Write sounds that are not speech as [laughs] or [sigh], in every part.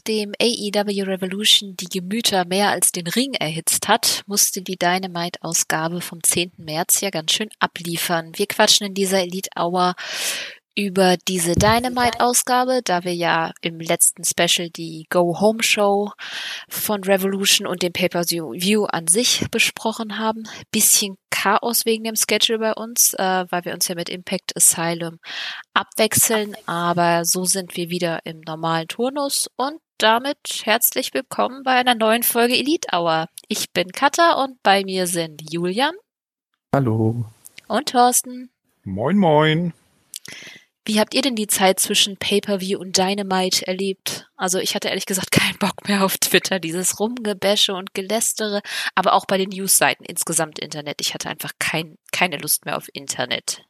Nachdem AEW Revolution die Gemüter mehr als den Ring erhitzt hat, musste die Dynamite-Ausgabe vom 10. März ja ganz schön abliefern. Wir quatschen in dieser Elite Hour über diese Dynamite-Ausgabe, da wir ja im letzten Special die Go-Home-Show von Revolution und den Pay-Per-View an sich besprochen haben. Bisschen Chaos wegen dem Schedule bei uns, äh, weil wir uns ja mit Impact Asylum abwechseln, aber so sind wir wieder im normalen Turnus und damit herzlich willkommen bei einer neuen Folge Elite Hour. Ich bin Katha und bei mir sind Julian. Hallo. Und Thorsten. Moin, moin. Wie habt ihr denn die Zeit zwischen Pay-per-View und Dynamite erlebt? Also ich hatte ehrlich gesagt keinen Bock mehr auf Twitter, dieses Rumgebäsche und Gelästere, aber auch bei den Newsseiten insgesamt Internet. Ich hatte einfach kein, keine Lust mehr auf Internet.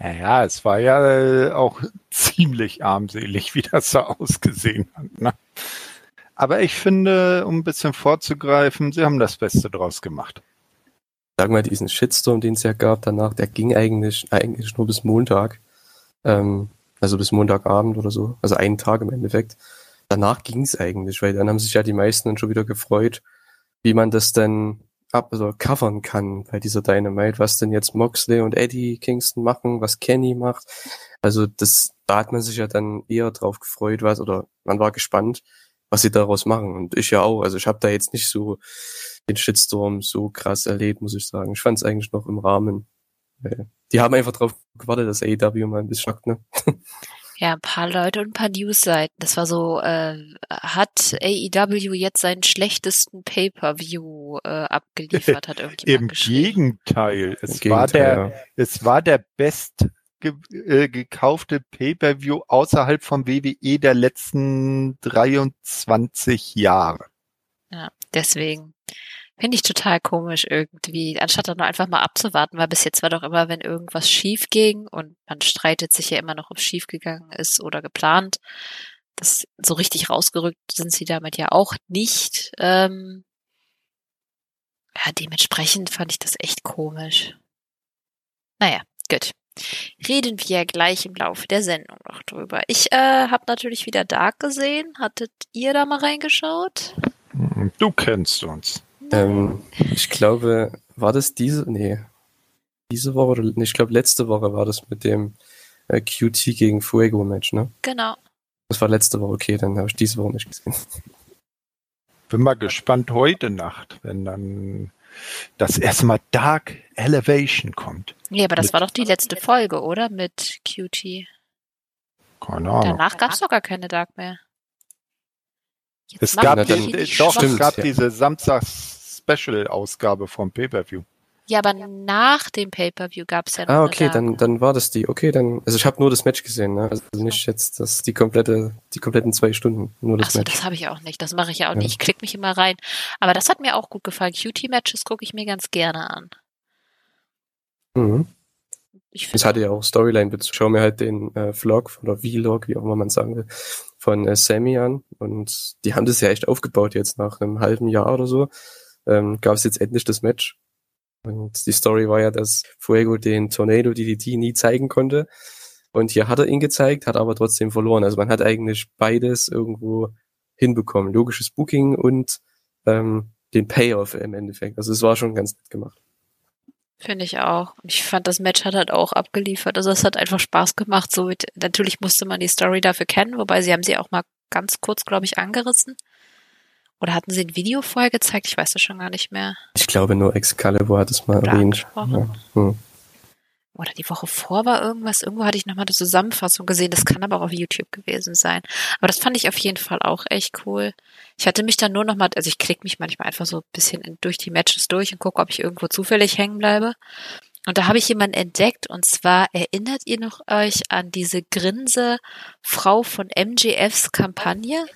Ja, es war ja äh, auch ziemlich armselig, wie das so ausgesehen hat. Ne? Aber ich finde, um ein bisschen vorzugreifen, sie haben das Beste draus gemacht. Sagen wir, diesen Shitstorm, den es ja gab danach, der ging eigentlich, eigentlich nur bis Montag. Ähm, also bis Montagabend oder so. Also einen Tag im Endeffekt. Danach ging es eigentlich, weil dann haben sich ja die meisten dann schon wieder gefreut, wie man das dann ab also covern kann bei dieser Dynamite, was denn jetzt Moxley und Eddie Kingston machen, was Kenny macht. Also das, da hat man sich ja dann eher drauf gefreut, was, oder man war gespannt, was sie daraus machen. Und ich ja auch. Also ich habe da jetzt nicht so den Shitstorm so krass erlebt, muss ich sagen. Ich fand es eigentlich noch im Rahmen. Die haben einfach drauf gewartet, dass AEW mal ein bisschen schockt, ne? [laughs] Ja, ein paar Leute und ein paar Newsseiten. Das war so, äh, hat AEW jetzt seinen schlechtesten Pay-per-View äh, abgeliefert, hat [laughs] irgendjemand Im Gegenteil, es Im war Gegenteil, der, ja. es war der best ge äh, gekaufte Pay-per-View außerhalb vom WWE der letzten 23 Jahre. Ja, deswegen. Finde ich total komisch irgendwie, anstatt dann einfach mal abzuwarten, weil bis jetzt war doch immer, wenn irgendwas schief ging und man streitet sich ja immer noch, ob schief gegangen ist oder geplant. Das so richtig rausgerückt sind sie damit ja auch nicht. Ähm, ja, dementsprechend fand ich das echt komisch. Naja, gut. Reden wir gleich im Laufe der Sendung noch drüber. Ich äh, habe natürlich wieder Dark gesehen. Hattet ihr da mal reingeschaut? Du kennst uns. Ähm, ich glaube, war das diese, nee, diese Woche oder, nee, ich glaube letzte Woche war das mit dem äh, QT gegen Fuego Match, ne? Genau. Das war letzte Woche, okay, dann habe ich diese Woche nicht gesehen. Bin mal gespannt heute Nacht, wenn dann das erstmal Dark Elevation kommt. Nee, aber das mit war doch die letzte Folge, oder? Mit QT. Keine Ahnung. Danach gab es doch gar keine Dark mehr. Jetzt es gab, die, doch, es gab ja. diese Samstags Special-Ausgabe vom Pay-Per-View. Ja, aber nach dem Pay-Per-View gab es ja noch Ah, okay, dann, dann war das die. Okay, dann, also ich habe nur das Match gesehen, ne? Also nicht jetzt das, die komplette, die kompletten zwei Stunden, nur das Achso, Match. das habe ich auch nicht, das mache ich ja auch ja. nicht. Ich klicke mich immer rein. Aber das hat mir auch gut gefallen. QT-Matches gucke ich mir ganz gerne an. Mhm. Ich das hatte ja auch Storyline-Bezug. Schau mir halt den äh, Vlog oder Vlog, wie auch immer man sagen will, von äh, Sammy an. Und die haben das ja echt aufgebaut jetzt nach einem halben Jahr oder so ähm, gab es jetzt endlich das Match. Und die Story war ja, dass Fuego den Tornado DDT nie zeigen konnte. Und hier hat er ihn gezeigt, hat aber trotzdem verloren. Also man hat eigentlich beides irgendwo hinbekommen. Logisches Booking und ähm, den Payoff im Endeffekt. Also es war schon ganz nett gemacht. Finde ich auch. Ich fand, das Match hat halt auch abgeliefert. Also es hat einfach Spaß gemacht. So mit, natürlich musste man die Story dafür kennen, wobei sie haben sie auch mal ganz kurz, glaube ich, angerissen. Oder hatten sie ein Video vorher gezeigt? Ich weiß das schon gar nicht mehr. Ich glaube nur Excalibur hat es mal Oder erwähnt. Ja. Hm. Oder die Woche vor war irgendwas. Irgendwo hatte ich nochmal eine Zusammenfassung gesehen. Das kann aber auch auf YouTube gewesen sein. Aber das fand ich auf jeden Fall auch echt cool. Ich hatte mich dann nur nochmal, also ich klicke mich manchmal einfach so ein bisschen durch die Matches durch und gucke, ob ich irgendwo zufällig hängen bleibe. Und da habe ich jemanden entdeckt und zwar erinnert ihr noch euch an diese Grinse Frau von MGFs Kampagne?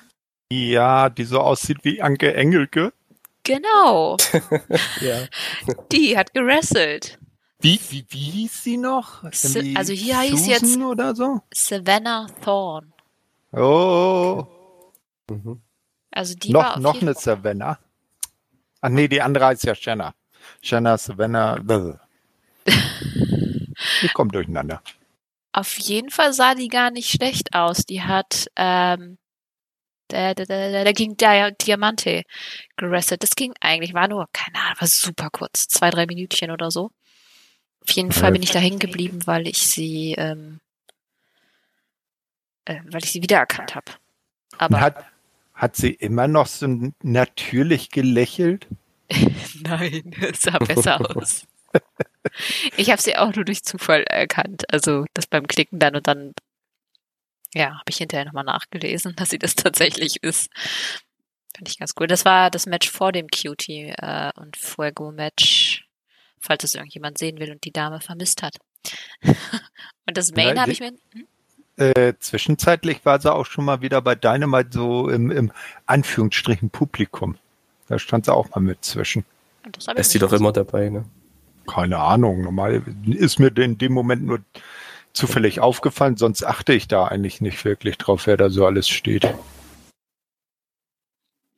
Ja, die so aussieht wie Anke Engelke. Genau. [laughs] ja. Die hat gerasselt. Wie, wie, wie hieß sie noch? Sa also hier hieß jetzt oder so? Savannah Thorne. Oh. Mhm. Also die noch, war noch eine Savannah. Ach nee, die andere heißt ja Shanna. Shanna, Savannah. ich komme durcheinander. Auf jeden Fall sah die gar nicht schlecht aus. Die hat ähm, Der, der, der, der ging Diamante gerestet. Das ging eigentlich, war nur, keine Ahnung, war super kurz. Zwei, drei Minütchen oder so. Auf jeden. Fall bin ich da hängen geblieben, weil ich sie, ähm, äh, weil ich sie wiedererkannt habe. Aber. Hat, hat sie immer noch so natürlich gelächelt? [laughs] Nein, es sah besser aus. [laughs] ich habe sie auch nur durch Zufall erkannt. Also das beim Klicken dann und dann, ja, habe ich hinterher nochmal nachgelesen, [laughs] dass sie das tatsächlich ist. Fand ich ganz cool. Das war das Match vor dem Cutie äh, und Fuego-Match, falls es irgendjemand sehen will und die Dame vermisst hat. [laughs] und das Main ja, habe ich mir. Hm? Äh, zwischenzeitlich war sie auch schon mal wieder bei Dynamite so im, im Anführungsstrichen Publikum. Da stand sie auch mal mit zwischen. ist sie doch immer dabei, ne? Keine Ahnung. Normal ist mir in dem Moment nur zufällig aufgefallen, sonst achte ich da eigentlich nicht wirklich drauf, wer da so alles steht.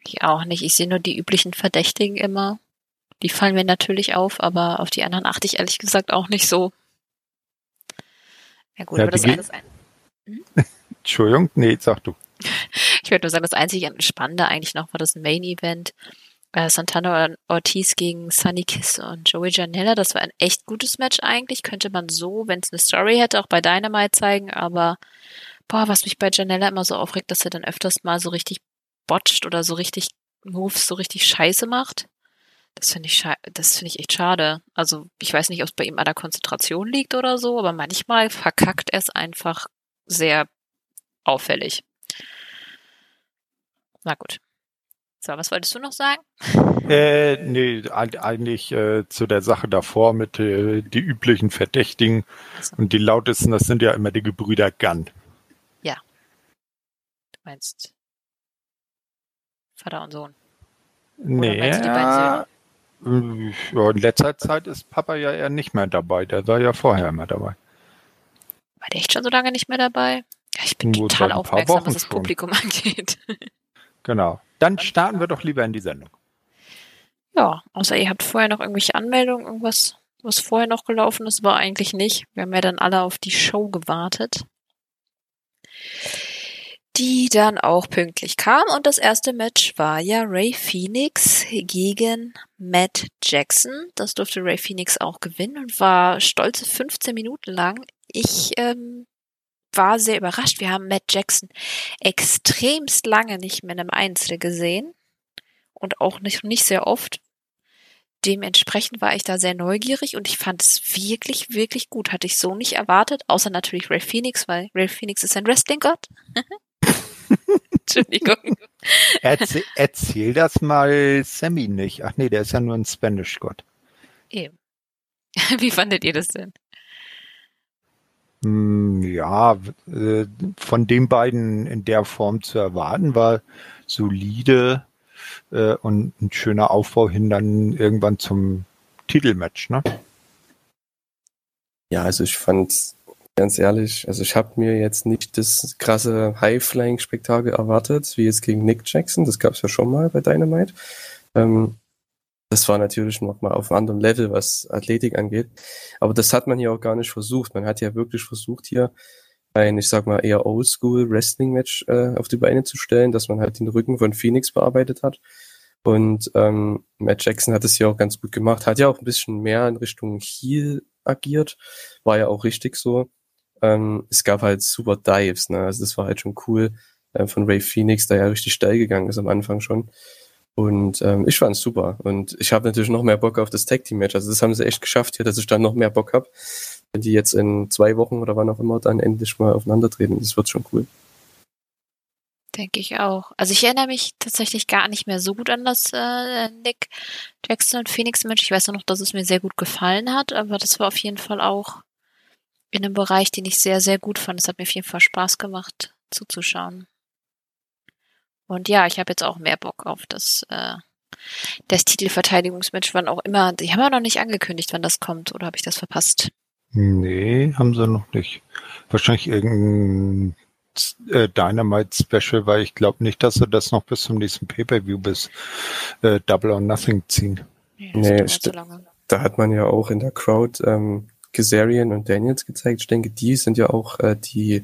Ich auch nicht. Ich sehe nur die üblichen Verdächtigen immer. Die fallen mir natürlich auf, aber auf die anderen achte ich ehrlich gesagt auch nicht so. Ja gut, ja, aber das alles ein. Hm? [laughs] Entschuldigung, nee, sag du. Ich würde nur sagen, das einzige Spannende eigentlich noch war das Main Event. Äh, Santana Ortiz gegen Sunny Kiss und Joey Janella. Das war ein echt gutes Match eigentlich. Könnte man so, wenn es eine Story hätte, auch bei Dynamite zeigen. Aber boah, was mich bei Janella immer so aufregt, dass er dann öfters mal so richtig botcht oder so richtig Moves so richtig scheiße macht. Das finde ich, das finde ich echt schade. Also, ich weiß nicht, ob es bei ihm an der Konzentration liegt oder so, aber manchmal verkackt er es einfach sehr auffällig. Na gut. So, was wolltest du noch sagen? Äh, nee, eigentlich äh, zu der Sache davor mit äh, die üblichen Verdächtigen also. und die lautesten, das sind ja immer die Gebrüder Gunn. Ja. Du meinst Vater und Sohn. Nee, ja, in letzter Zeit ist Papa ja eher nicht mehr dabei. Der war ja vorher immer dabei. War der echt schon so lange nicht mehr dabei? Ich bin Nur total aufmerksam, was das. Publikum [laughs] angeht. Genau. Dann starten wir doch lieber in die Sendung. Ja, außer ihr habt vorher noch irgendwelche Anmeldungen, irgendwas, was vorher noch gelaufen ist, war eigentlich nicht. Wir haben ja dann alle auf die Show gewartet die dann auch pünktlich kam. Und das erste Match war ja Ray Phoenix gegen Matt Jackson. Das durfte Ray Phoenix auch gewinnen und war stolze 15 Minuten lang. Ich ähm, war sehr überrascht. Wir haben Matt Jackson extremst lange nicht mehr in einem Einzel gesehen und auch nicht, nicht sehr oft. Dementsprechend war ich da sehr neugierig und ich fand es wirklich, wirklich gut. Hatte ich so nicht erwartet, außer natürlich Ray Phoenix, weil Ray Phoenix ist ein Wrestling-Gott. [laughs] Entschuldigung. Erzähl, erzähl das mal Sammy nicht. Ach nee, der ist ja nur ein Spanish-Gott. Eben. [laughs] Wie fandet ihr das denn? Hm, ja, äh, von den beiden in der Form zu erwarten war solide äh, und ein schöner Aufbau hin dann irgendwann zum Titelmatch, ne? Ja, also ich fand ganz ehrlich, also ich habe mir jetzt nicht das krasse High-Flying-Spektakel erwartet, wie jetzt gegen Nick Jackson. Das gab es ja schon mal bei Dynamite. Ähm, das war natürlich noch mal auf einem anderen Level, was Athletik angeht. Aber das hat man hier auch gar nicht versucht. Man hat ja wirklich versucht, hier ein, ich sag mal, eher Oldschool Wrestling-Match äh, auf die Beine zu stellen, dass man halt den Rücken von Phoenix bearbeitet hat. Und ähm, Matt Jackson hat es ja auch ganz gut gemacht, hat ja auch ein bisschen mehr in Richtung Heel agiert, war ja auch richtig so. Ähm, es gab halt super Dives, ne? Also das war halt schon cool äh, von Ray Phoenix, der ja richtig steil gegangen ist am Anfang schon. Und ähm, ich fand's super. Und ich habe natürlich noch mehr Bock auf das Tag Team Match. Also das haben sie echt geschafft hier, dass ich dann noch mehr Bock hab, wenn die jetzt in zwei Wochen oder wann auch immer dann endlich mal aufeinandertreten. Das wird schon cool. Denke ich auch. Also ich erinnere mich tatsächlich gar nicht mehr so gut an das äh, Nick Jackson und Phoenix Match. Ich weiß nur noch, dass es mir sehr gut gefallen hat, aber das war auf jeden Fall auch in einem Bereich, den ich sehr, sehr gut fand. Es hat mir auf jeden Fall Spaß gemacht, zuzuschauen. Und ja, ich habe jetzt auch mehr Bock auf das, äh, das Titelverteidigungsmatch, wann auch immer. Die haben ja noch nicht angekündigt, wann das kommt, oder habe ich das verpasst? Nee, haben sie noch nicht. Wahrscheinlich irgendein äh, Dynamite Special, weil ich glaube nicht, dass sie das noch bis zum nächsten Pay-Per-View bis äh, Double or Nothing ziehen. Nee, nee so da hat man ja auch in der Crowd ähm, Kazarian und Daniels gezeigt. Ich denke, die sind ja auch äh, die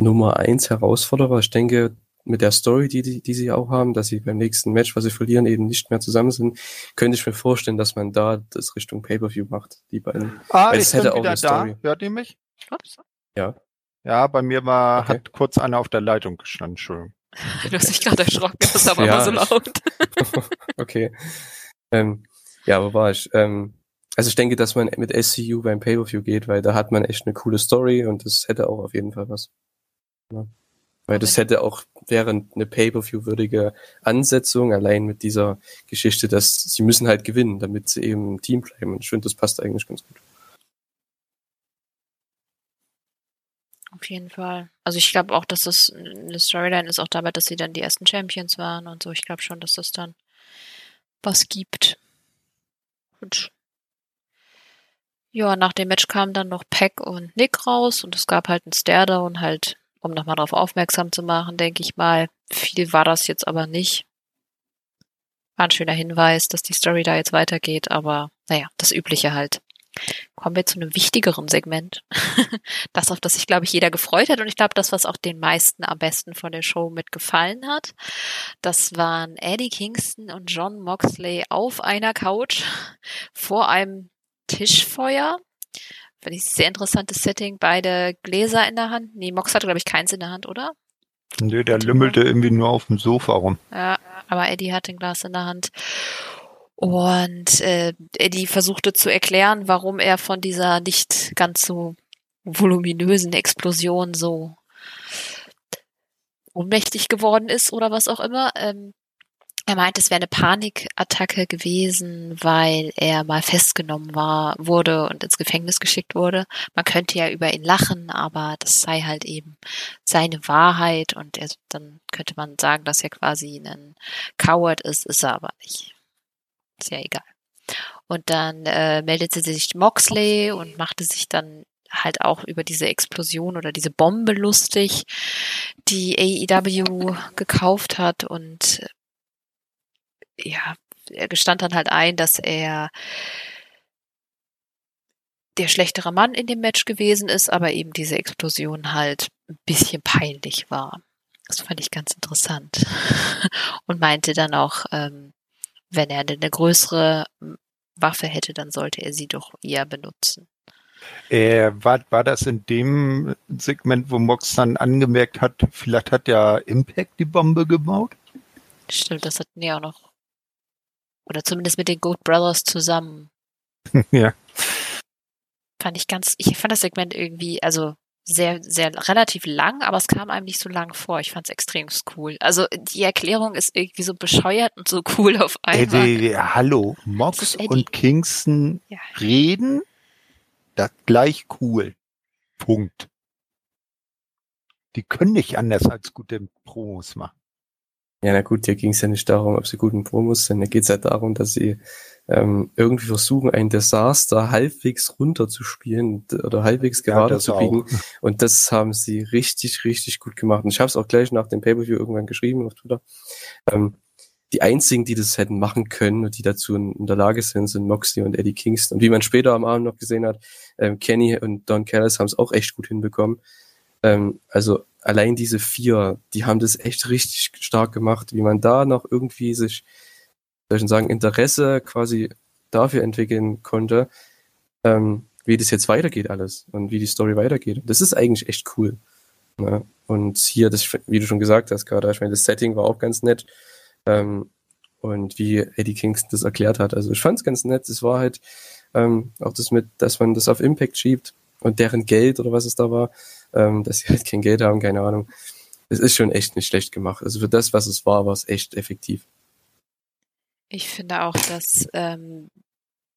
Nummer eins Herausforderer. Ich denke, mit der Story, die, die, die sie auch haben, dass sie beim nächsten Match, was sie verlieren, eben nicht mehr zusammen sind, könnte ich mir vorstellen, dass man da das Richtung Pay-Per-View macht, die beiden. Ah, Weil ich bin wieder da. Story. Hört ihr mich? Ups. Ja. Ja, bei mir war, okay. hat kurz einer auf der Leitung gestanden, Entschuldigung. [laughs] Du hast dich gerade erschrocken, das ist aber ja, so laut. [laughs] [laughs] okay. Ähm, ja, wo war ich? Ähm, also ich denke, dass man mit SCU beim Pay-Per-View geht, weil da hat man echt eine coole Story und das hätte auch auf jeden Fall was. Ja. Weil das hätte auch, wäre eine Pay-Per-View-würdige Ansetzung, allein mit dieser Geschichte, dass sie müssen halt gewinnen, damit sie eben im Team bleiben. Und ich finde, das passt eigentlich ganz gut. Auf jeden Fall. Also ich glaube auch, dass das eine Storyline ist auch dabei, dass sie dann die ersten Champions waren und so. Ich glaube schon, dass das dann was gibt. Gut. Ja, nach dem Match kamen dann noch Peck und Nick raus und es gab halt einen und halt um nochmal darauf aufmerksam zu machen, denke ich mal. Viel war das jetzt aber nicht. War ein schöner Hinweis, dass die Story da jetzt weitergeht, aber naja, das Übliche halt. Kommen wir zu einem wichtigeren Segment. [laughs] das, auf das sich, glaube ich, jeder gefreut hat und ich glaube, das, was auch den meisten am besten von der Show mitgefallen hat. Das waren Eddie Kingston und John Moxley auf einer Couch [laughs] vor einem Tischfeuer Finde ich sehr interessantes Setting. Beide Gläser in der Hand. Nee, Mox hatte, glaube ich, keins in der Hand, oder? Nö, der lümmelte irgendwie nur auf dem Sofa rum. Ja, aber Eddie hat ein Glas in der Hand. Und äh, Eddie versuchte zu erklären, warum er von dieser nicht ganz so voluminösen Explosion so ohnmächtig geworden ist oder was auch immer. Ähm, er meint, es wäre eine Panikattacke gewesen, weil er mal festgenommen war, wurde und ins Gefängnis geschickt wurde. Man könnte ja über ihn lachen, aber das sei halt eben seine Wahrheit und er, dann könnte man sagen, dass er quasi ein Coward ist, ist er aber nicht. Ist ja egal. Und dann äh, meldete sich Moxley und machte sich dann halt auch über diese Explosion oder diese Bombe lustig, die AEW gekauft hat und ja, er gestand dann halt ein, dass er der schlechtere Mann in dem Match gewesen ist, aber eben diese Explosion halt ein bisschen peinlich war. Das fand ich ganz interessant. [laughs] Und meinte dann auch, ähm, wenn er eine größere Waffe hätte, dann sollte er sie doch eher benutzen. Äh, war, war das in dem Segment, wo Mox dann angemerkt hat, vielleicht hat ja Impact die Bombe gebaut? Stimmt, das hatten die auch noch oder zumindest mit den Goat Brothers zusammen. [laughs] ja. Fand ich ganz, ich fand das Segment irgendwie, also sehr, sehr relativ lang, aber es kam einem nicht so lang vor. Ich fand es extrem cool. Also die Erklärung ist irgendwie so bescheuert und so cool auf einmal. Eddie, hallo, Mox und Kingston ja. reden, das gleich cool. Punkt. Die können nicht anders als gute Promos machen. Ja, na gut, hier ging es ja nicht darum, ob sie guten Promos sind. Hier geht es ja darum, dass sie ähm, irgendwie versuchen, ein Desaster halbwegs runterzuspielen oder halbwegs gerade ja, zu biegen. [laughs] Und das haben sie richtig, richtig gut gemacht. Und ich habe es auch gleich nach dem Pay-Per-View irgendwann geschrieben auf Twitter. Ähm, die einzigen, die das hätten machen können und die dazu in, in, der Lage sind, sind Moxley und Eddie Kingston. Und wie man später am Abend noch gesehen hat, ähm, Kenny und Don Callis haben es auch echt gut hinbekommen. Ähm, also allein diese vier, die haben das echt richtig stark gemacht, wie man da noch irgendwie sich, soll ich sagen, Interesse quasi dafür entwickeln konnte, ähm, wie das jetzt weitergeht alles und wie die Story weitergeht. Das ist eigentlich echt cool. Ne? Und hier, das, wie du schon gesagt hast gerade, ich meine, das Setting war auch ganz nett. Ähm, und wie Eddie Kingston das erklärt hat. Also ich fand es ganz nett. Es war halt ähm, auch das mit, dass man das auf Impact schiebt und deren Geld oder was es da war, ähm, dass sie halt kein Geld haben, keine Ahnung. Es ist schon echt nicht schlecht gemacht. Also für das, was es war, war es echt effektiv. Ich finde auch, dass ähm,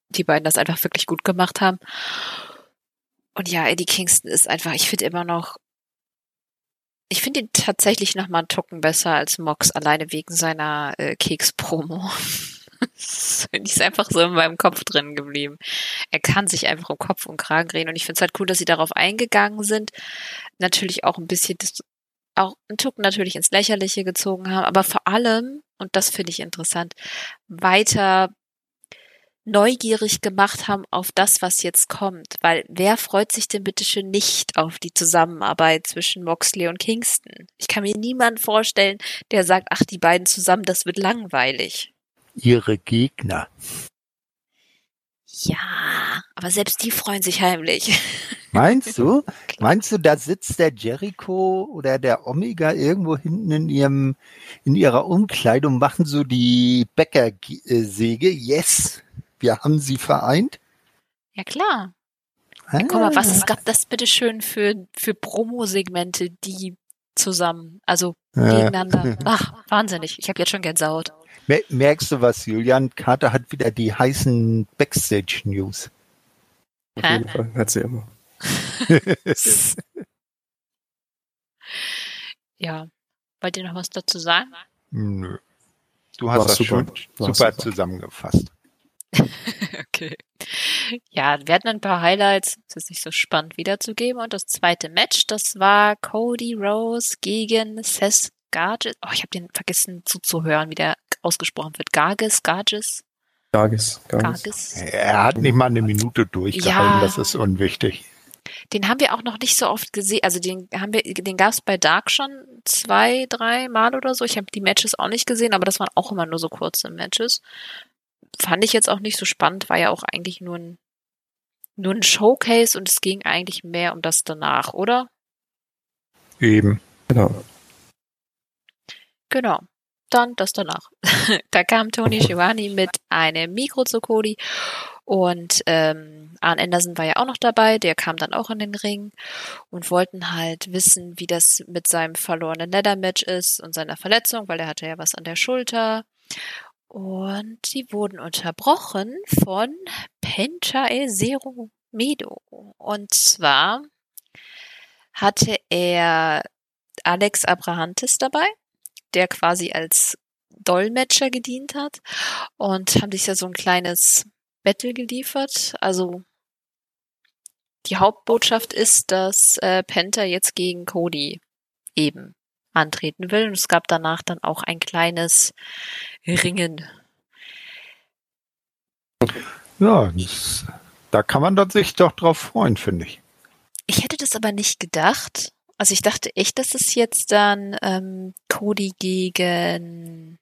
die beiden das einfach wirklich gut gemacht haben. Und ja, Eddie Kingston ist einfach, ich finde immer noch, ich finde ihn tatsächlich noch mal einen Tucken besser als Mox, alleine wegen seiner äh, Keks-Promo. [laughs] [laughs] die ist einfach so in meinem Kopf drin geblieben. Er kann sich einfach um Kopf und Kragen reden und ich finde es halt cool, dass sie darauf eingegangen sind. Natürlich auch ein bisschen, auch ein Tucken natürlich ins Lächerliche gezogen haben, aber vor allem, und das finde ich interessant, weiter neugierig gemacht haben auf das, was jetzt kommt. Weil wer freut sich denn bitte schön nicht auf die Zusammenarbeit zwischen Moxley und Kingston? Ich kann mir niemanden vorstellen, der sagt, ach, die beiden zusammen, das wird langweilig. Ihre Gegner. Ja, aber selbst die freuen sich heimlich. [laughs] Meinst du? Meinst du, da sitzt der Jericho oder der Omega irgendwo hinten in ihrem, in ihrer Umkleidung, machen so die Bäckersäge? Yes, wir haben sie vereint. Ja, klar. Ja, guck mal, was gab das bitte schön für, für Promo-Segmente, die zusammen, also gegeneinander. Ach, wahnsinnig. Ich habe jetzt schon Gänsehaut. Merkst du was, Julian? Carter hat wieder die heißen Backstage-News. Auf jeden Fall, hat sie immer. [laughs] ja. Wollt ihr noch was dazu sagen? Nö. Du hast War das super. schon super, super zusammengefasst. [laughs] okay. Ja, wir hatten ein paar Highlights. Es ist nicht so spannend wiederzugeben. Und das zweite Match, das war Cody Rose gegen Seth Garges. Oh, ich habe den vergessen zuzuhören, wie der ausgesprochen wird. Garges, Garges. Garges, Garges. Er hat nicht mal eine Minute durchgehalten, ja. das ist unwichtig. Den haben wir auch noch nicht so oft gesehen. Also den haben wir, den gab es bei Dark schon zwei, drei Mal oder so. Ich habe die Matches auch nicht gesehen, aber das waren auch immer nur so kurze Matches. Fand ich jetzt auch nicht so spannend, war ja auch eigentlich nur ein, nur ein Showcase und es ging eigentlich mehr um das danach, oder? Eben. Genau. Genau. Dann das danach. [laughs] da kam Tony Schiavone mit einem Mikro zu Cody und ähm, Arn Anderson war ja auch noch dabei, der kam dann auch in den Ring und wollten halt wissen, wie das mit seinem verlorenen Nether-Match ist und seiner Verletzung, weil er hatte ja was an der Schulter. Und sie wurden unterbrochen von Penta El Zero Medo. Und zwar hatte er Alex Abrahantes dabei der quasi als Dolmetscher gedient hat und haben sich ja so ein kleines Battle geliefert. Also die Hauptbotschaft ist, dass äh, Penta jetzt gegen Cody eben antreten will. Und es gab danach dann auch ein kleines Ringen. Ja, das, da kann man sich doch drauf freuen, finde ich. Ich hätte das aber nicht gedacht. Also ich dachte echt, dass es jetzt dann ähm, Cody gegen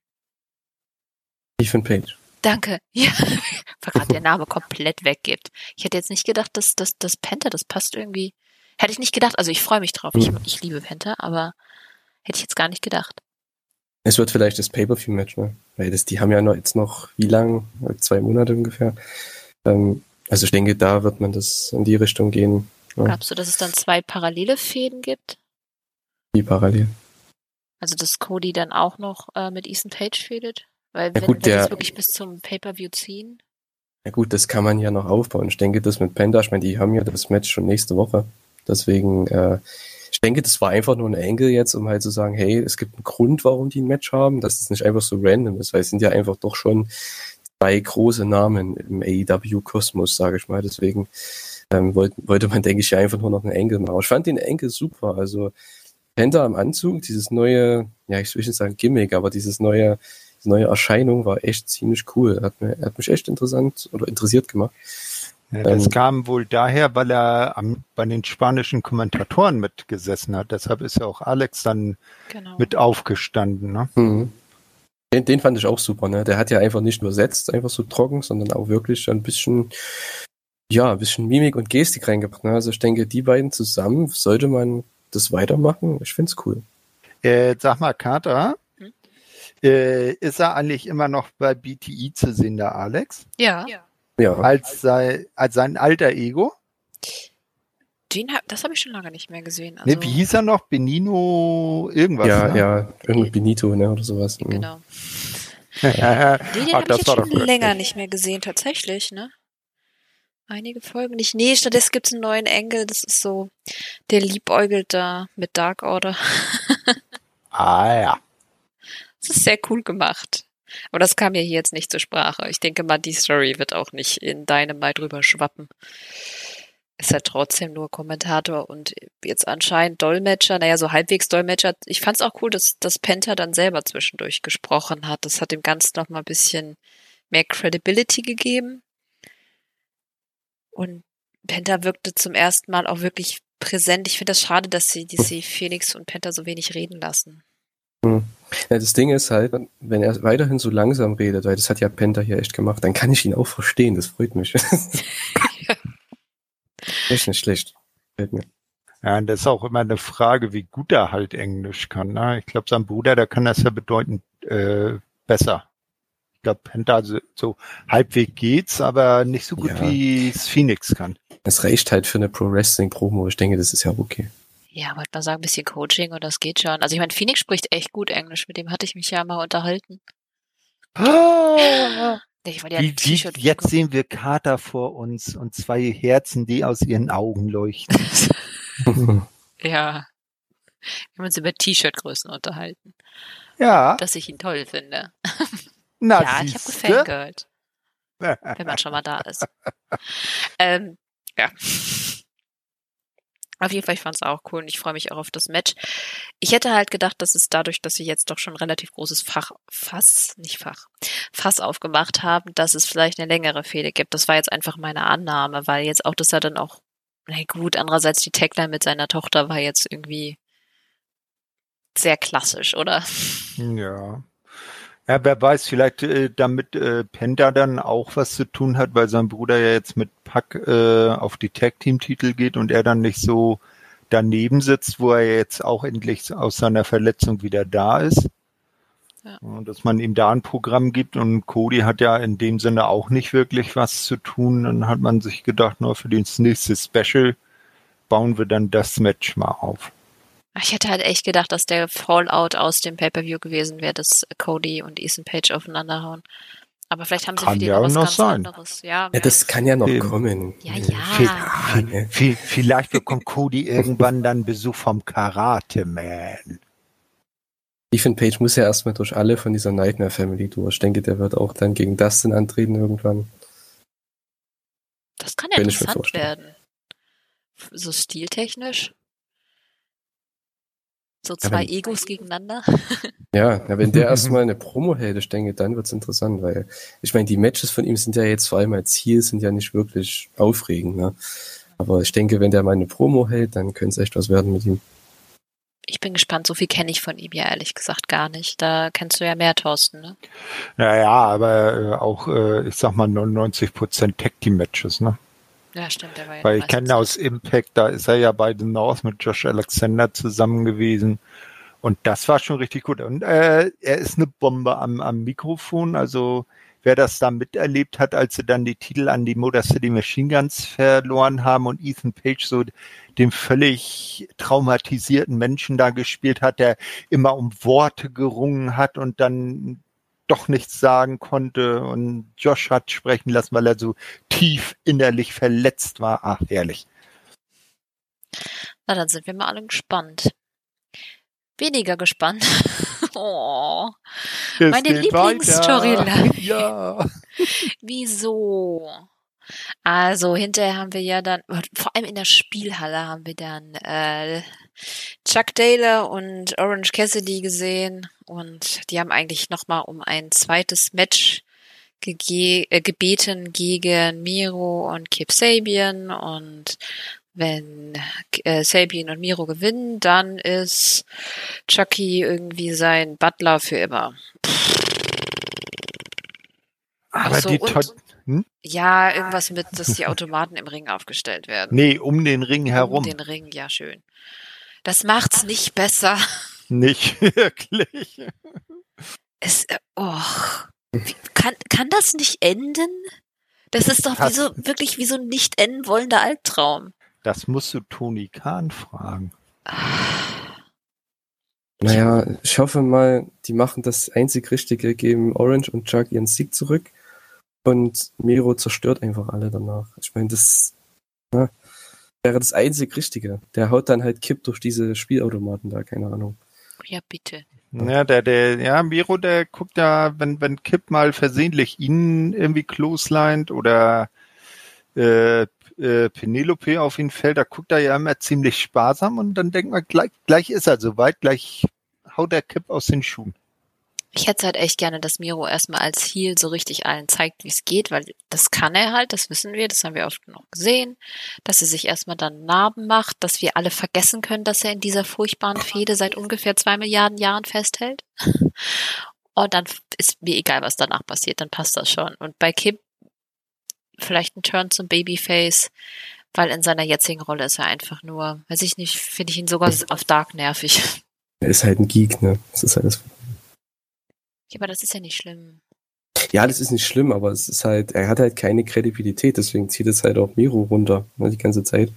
Ethan Page. Danke. [laughs] Ja, weil gerade der [laughs] Name komplett weggibt. Ich hätte jetzt nicht gedacht, dass das dass Panther, das passt irgendwie. Hätte ich nicht gedacht. Also ich freue mich drauf. Ich, mhm. ich liebe Panther, aber hätte ich jetzt gar nicht gedacht. Es wird vielleicht das Pay-per-view-Match, ne? Weil das, die haben ja noch jetzt noch wie lang? Zwei Monate ungefähr. Ähm, also ich denke, da wird man das in die Richtung gehen. Glaubst du, dass es dann zwei parallele Fäden gibt? Wie parallel? Also, dass Cody dann auch noch äh, mit Ethan Page fädet? Weil ja, wenn, gut, wenn der, das wirklich bis zum Pay-Per-View ziehen. Ja gut, das kann man ja noch aufbauen. Ich denke, das mit Panda, ich meine, die haben ja das Match schon nächste Woche. Deswegen, äh, ich denke, das war einfach nur ein Angle jetzt, um halt zu sagen, hey, es gibt einen Grund, warum die ein Match haben, dass es nicht einfach so random ist, weil es sind ja einfach doch schon zwei große Namen im AEW-Kosmos, sage ich mal. Deswegen ähm, wollte, wollte man, denke ich, einfach nur noch einen Enkel machen. Ich fand den Enkel super. Also Penta im Anzug, dieses neue, ja, ich will nicht sagen Gimmick, aber dieses neue, diese neue Erscheinung war echt ziemlich cool. Hat, mir, hat mich echt interessant oder interessiert gemacht. Ja, das ähm, kam wohl daher, weil er am, bei den spanischen Kommentatoren mitgesessen hat. Deshalb ist ja auch Alex dann genau. mit aufgestanden. Ne? Mhm. Den, den fand ich auch super. Ne? Der hat ja einfach nicht nur setzt, einfach so trocken, sondern auch wirklich ein bisschen ja, ein bisschen Mimik und Gestik reingebracht. Ne? Also ich denke, die beiden zusammen sollte man das weitermachen. Ich finde es cool. Äh, sag mal, Kater, hm? äh, ist er eigentlich immer noch bei BTI zu sehen, der Alex? Ja. ja. Als, sei, als sein alter Ego? Den, das habe ich schon lange nicht mehr gesehen. Also, ne, wie hieß er noch? Benino irgendwas? Ja, ne? ja, irgendwie Benito ne, oder sowas. Mhm. Genau. ja, [laughs] den habe ich jetzt schon länger nicht mehr gesehen, tatsächlich, ne? Einige Folgen nicht. Nee, stattdessen gibt's einen neuen Engel. Das ist so, der liebäugelt da mit Dark Order. [laughs] ah ja. Das ist sehr cool gemacht. Aber das kam ja hier jetzt nicht zur Sprache. Ich denke mal, die Story wird auch nicht in deinem Mal drüber schwappen. Ist halt trotzdem nur Kommentator und jetzt anscheinend Dolmetscher, naja, so halbwegs Dolmetscher. Ich fand's auch cool, dass, dass Penta dann selber zwischendurch gesprochen hat. Das hat dem Ganzen noch mal ein bisschen mehr Credibility gegeben. Und Penta wirkte zum ersten Mal auch wirklich präsent. Ich finde das schade, dass sie, dass sie Felix und Penta so wenig reden lassen. Hm. Ja, das Ding ist halt, wenn er weiterhin so langsam redet, weil das hat ja Penta hier echt gemacht, dann kann ich ihn auch verstehen. Das freut mich. [laughs] [laughs] echt nicht schlecht. Fällt mir. Ja, und das ist auch immer eine Frage, wie gut er halt Englisch kann. Ne? Ich glaube, sein Bruder, der kann das ja bedeutend äh, besser. Ich glaube, Penta so, so halbwegs geht's, aber nicht so gut, Ja. wie es Phoenix kann. Es reicht halt für eine Pro Wrestling Promo. Ich denke, das ist ja okay. Ja, wollte mal sagen, ein bisschen Coaching und das geht schon. Also ich meine, Phoenix spricht echt gut Englisch, mit dem hatte ich mich ja mal unterhalten. Ich wollte ja wie, T-Shirt jetzt sehen wir Kater vor uns und zwei Herzen, die aus ihren Augen leuchten. [laughs] Ja. Wir haben uns über T-Shirt-Größen unterhalten, Ja, dass ich ihn toll finde. [laughs] na ja, ich habe gefangirlt, wenn man schon mal da ist. [laughs] ähm, ja. Auf jeden Fall, ich fand es auch cool und ich freue mich auch auf das Match. Ich hätte halt gedacht, dass es dadurch, dass sie jetzt doch schon ein relativ großes Fach, Fass, nicht Fach, Fass aufgemacht haben, dass es vielleicht eine längere Fehde gibt. Das war jetzt einfach meine Annahme, weil jetzt auch, dass er dann auch, na gut, andererseits die Tagline mit seiner Tochter war jetzt irgendwie sehr klassisch, oder? Ja. Ja, wer weiß, vielleicht äh, damit äh, Penta dann auch was zu tun hat, weil sein Bruder ja jetzt mit Pack äh, auf die Tag-Team-Titel geht und er dann nicht so daneben sitzt, wo er jetzt auch endlich aus seiner Verletzung wieder da ist. Ja. Und dass man ihm da ein Programm gibt und Cody hat ja in dem Sinne auch nicht wirklich was zu tun. Dann hat man sich gedacht, nur für das nächste Special bauen wir dann das Match mal auf. Ich hätte halt echt gedacht, dass der Fallout aus dem Pay-Per-View gewesen wäre, dass Cody und Ethan Page aufeinanderhauen. Aber vielleicht haben sie Kann für die ja noch was noch ganz sein. anderes. Ja, Ja, das kann ja noch Eben. kommen. Ja, ja. Ja, ne. Vi- Vielleicht bekommt Cody irgendwann dann Besuch vom Karate Man. Ethan Page muss ja erstmal durch alle von dieser Nightmare Family durch. Ich denke, der wird auch dann gegen Dustin antreten irgendwann. das kann ja mir interessant werden. So stiltechnisch. So Ja, zwei wenn- Egos gegeneinander. [laughs] Ja, na, wenn der erstmal eine Promo hält, ich denke, dann wird's interessant, weil ich meine, die Matches von ihm sind ja jetzt vor allem als Ziel, sind ja nicht wirklich aufregend. Ne? Aber ich denke, wenn der mal eine Promo hält, dann könnte es echt was werden mit ihm. Ich bin gespannt, so viel kenne ich von ihm ja ehrlich gesagt gar nicht. Da kennst du ja mehr, Thorsten, ne? Naja, aber äh, auch, äh, ich sag mal, 99% Tag-Team-Matches, ne? Ja, stimmt, der war ja Weil ich kenne aus Impact, da ist er ja bei The North mit Josh Alexander zusammen gewesen. Und das war schon richtig gut. Und äh, er ist eine Bombe am, am Mikrofon. Also wer das da miterlebt hat, als sie dann die Titel an die Motor City Machine Guns verloren haben und Ethan Page so den völlig traumatisierten Menschen da gespielt hat, der immer um Worte gerungen hat und dann doch nichts sagen konnte und Josh hat sprechen lassen, weil er so tief innerlich verletzt war. Ach, herrlich. Na, dann sind wir mal alle gespannt. Weniger gespannt. [laughs] oh, Es Meine Lieblingsstoryline. Ja. [laughs] wieso? Also, hinterher haben wir ja dann, vor allem in der Spielhalle haben wir dann äh, Chuck Taylor und Orange Cassidy gesehen und die haben eigentlich nochmal um ein zweites Match gege äh, gebeten gegen Miro und Kip Sabian und wenn äh, Sabian und Miro gewinnen, dann ist Chucky irgendwie sein Butler für immer. Aber so, die und- hm? Ja, irgendwas mit, dass die Automaten im Ring aufgestellt werden. Nee, um den Ring Um herum. den Ring, ja schön. Das macht's nicht besser. Nicht [laughs] wirklich. Es, oh, kann, kann das nicht enden? Das ist doch wie so, wirklich wie so ein nicht enden wollender Albtraum. Das musst du Tony Khan fragen. Naja, ich hoffe mal, die machen das einzig Richtige, geben Orange und Chuck ihren Sieg zurück und Miro zerstört einfach alle danach. Ich meine, das ne, wäre das einzig Richtige. Der haut dann halt Kipp durch diese Spielautomaten da, keine Ahnung. Ja, bitte. Ja, der, der, ja, Miro, der guckt ja, wenn, wenn Kip mal versehentlich ihn irgendwie closelined oder äh, äh, Penelope auf ihn fällt, da guckt er ja immer ziemlich sparsam und dann denkt man, gleich, gleich ist er soweit, gleich haut der Kip aus den Schuhen. Ich hätte halt echt gerne, dass Miro erstmal als Heal so richtig allen zeigt, wie es geht, weil das kann er halt, das wissen wir, das haben wir oft genug gesehen, dass er sich erstmal dann Narben macht, dass wir alle vergessen können, dass er in dieser furchtbaren Fehde seit ungefähr zwei Milliarden Jahren festhält. [laughs] Und dann ist mir egal, was danach passiert, dann passt das schon. Und bei Kim vielleicht ein Turn zum Babyface, weil in seiner jetzigen Rolle ist er einfach nur, weiß ich nicht, finde ich ihn sogar auf Dark nervig. Er ist halt ein Geek, ne? Das ist halt das. Ja, aber das ist ja nicht schlimm. Ja, das ist nicht schlimm, aber es ist halt, er hat halt keine Kredibilität, deswegen zieht es halt auch Miro runter, ne, die ganze Zeit.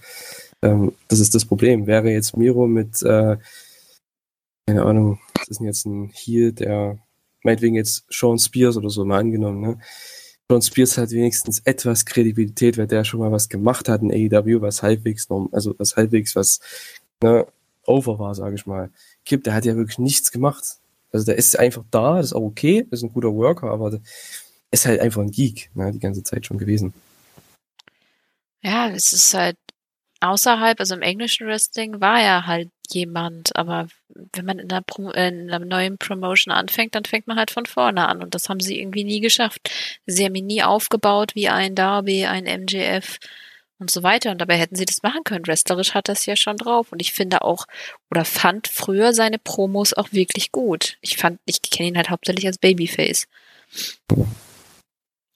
Ähm, das ist das Problem. Wäre jetzt Miro mit, äh, keine Ahnung, das ist jetzt ein Heal, der meinetwegen jetzt Sean Spears oder so mal angenommen, ne? Sean Spears hat wenigstens etwas Kredibilität, weil der schon mal was gemacht hat in AEW, was halbwegs, also was halbwegs was ne, over war, sage ich mal. Kip, der hat ja wirklich nichts gemacht. Also der ist einfach da, das ist auch okay, ist ein guter Worker, aber ist halt einfach ein Geek, ne, die ganze Zeit schon gewesen. Ja, es ist halt außerhalb, also im englischen Wrestling war er halt jemand, aber wenn man in einer, Pro in einer neuen Promotion anfängt, dann fängt man halt von vorne an und das haben sie irgendwie nie geschafft. Sie haben ihn nie aufgebaut wie ein Darby, ein MJF und so weiter und dabei hätten sie das machen können. Wrestlerisch hat das ja schon drauf und ich finde auch oder fand früher seine Promos auch wirklich gut. Ich fand, ich kenne ihn halt hauptsächlich als Babyface.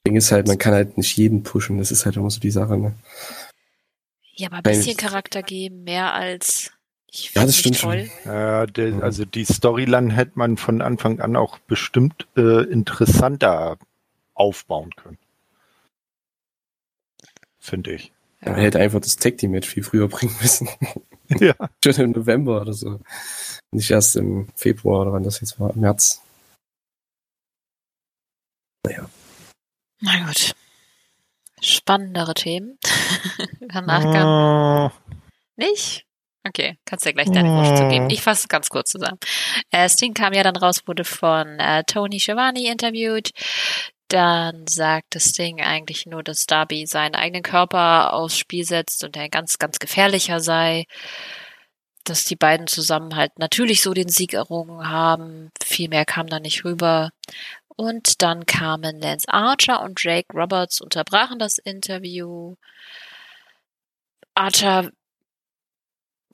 Ding ist halt, man kann halt nicht jeden pushen, das ist halt immer so die Sache, ne? Ja, aber ein bisschen Charakter geben, mehr als ich ja, das stimmt toll. Schon. Ja, der, also die Storyline hätte man von Anfang an auch bestimmt äh, interessanter aufbauen können. Finde ich. Ja. Man hätte einfach das Tag Team Match viel früher bringen müssen. [laughs] Ja. Schon im November oder so. Nicht erst im Februar oder wann das jetzt war, im März. Naja. Na gut. Spannendere Themen. Danach kam. Oh. Nicht? Okay, kannst ja gleich deine Wurst zu geben. Ich fasse ganz kurz zusammen. Äh, Sting kam ja dann raus, wurde von äh, Tony Schiavone interviewt. Dann sagte Sting eigentlich nur, dass Darby seinen eigenen Körper aufs Spiel setzt und er ganz, ganz gefährlicher sei. Dass die beiden zusammen halt natürlich so den Sieg errungen haben. Viel mehr kam da nicht rüber. Und dann kamen Lance Archer und Jake Roberts, unterbrachen das Interview. Archer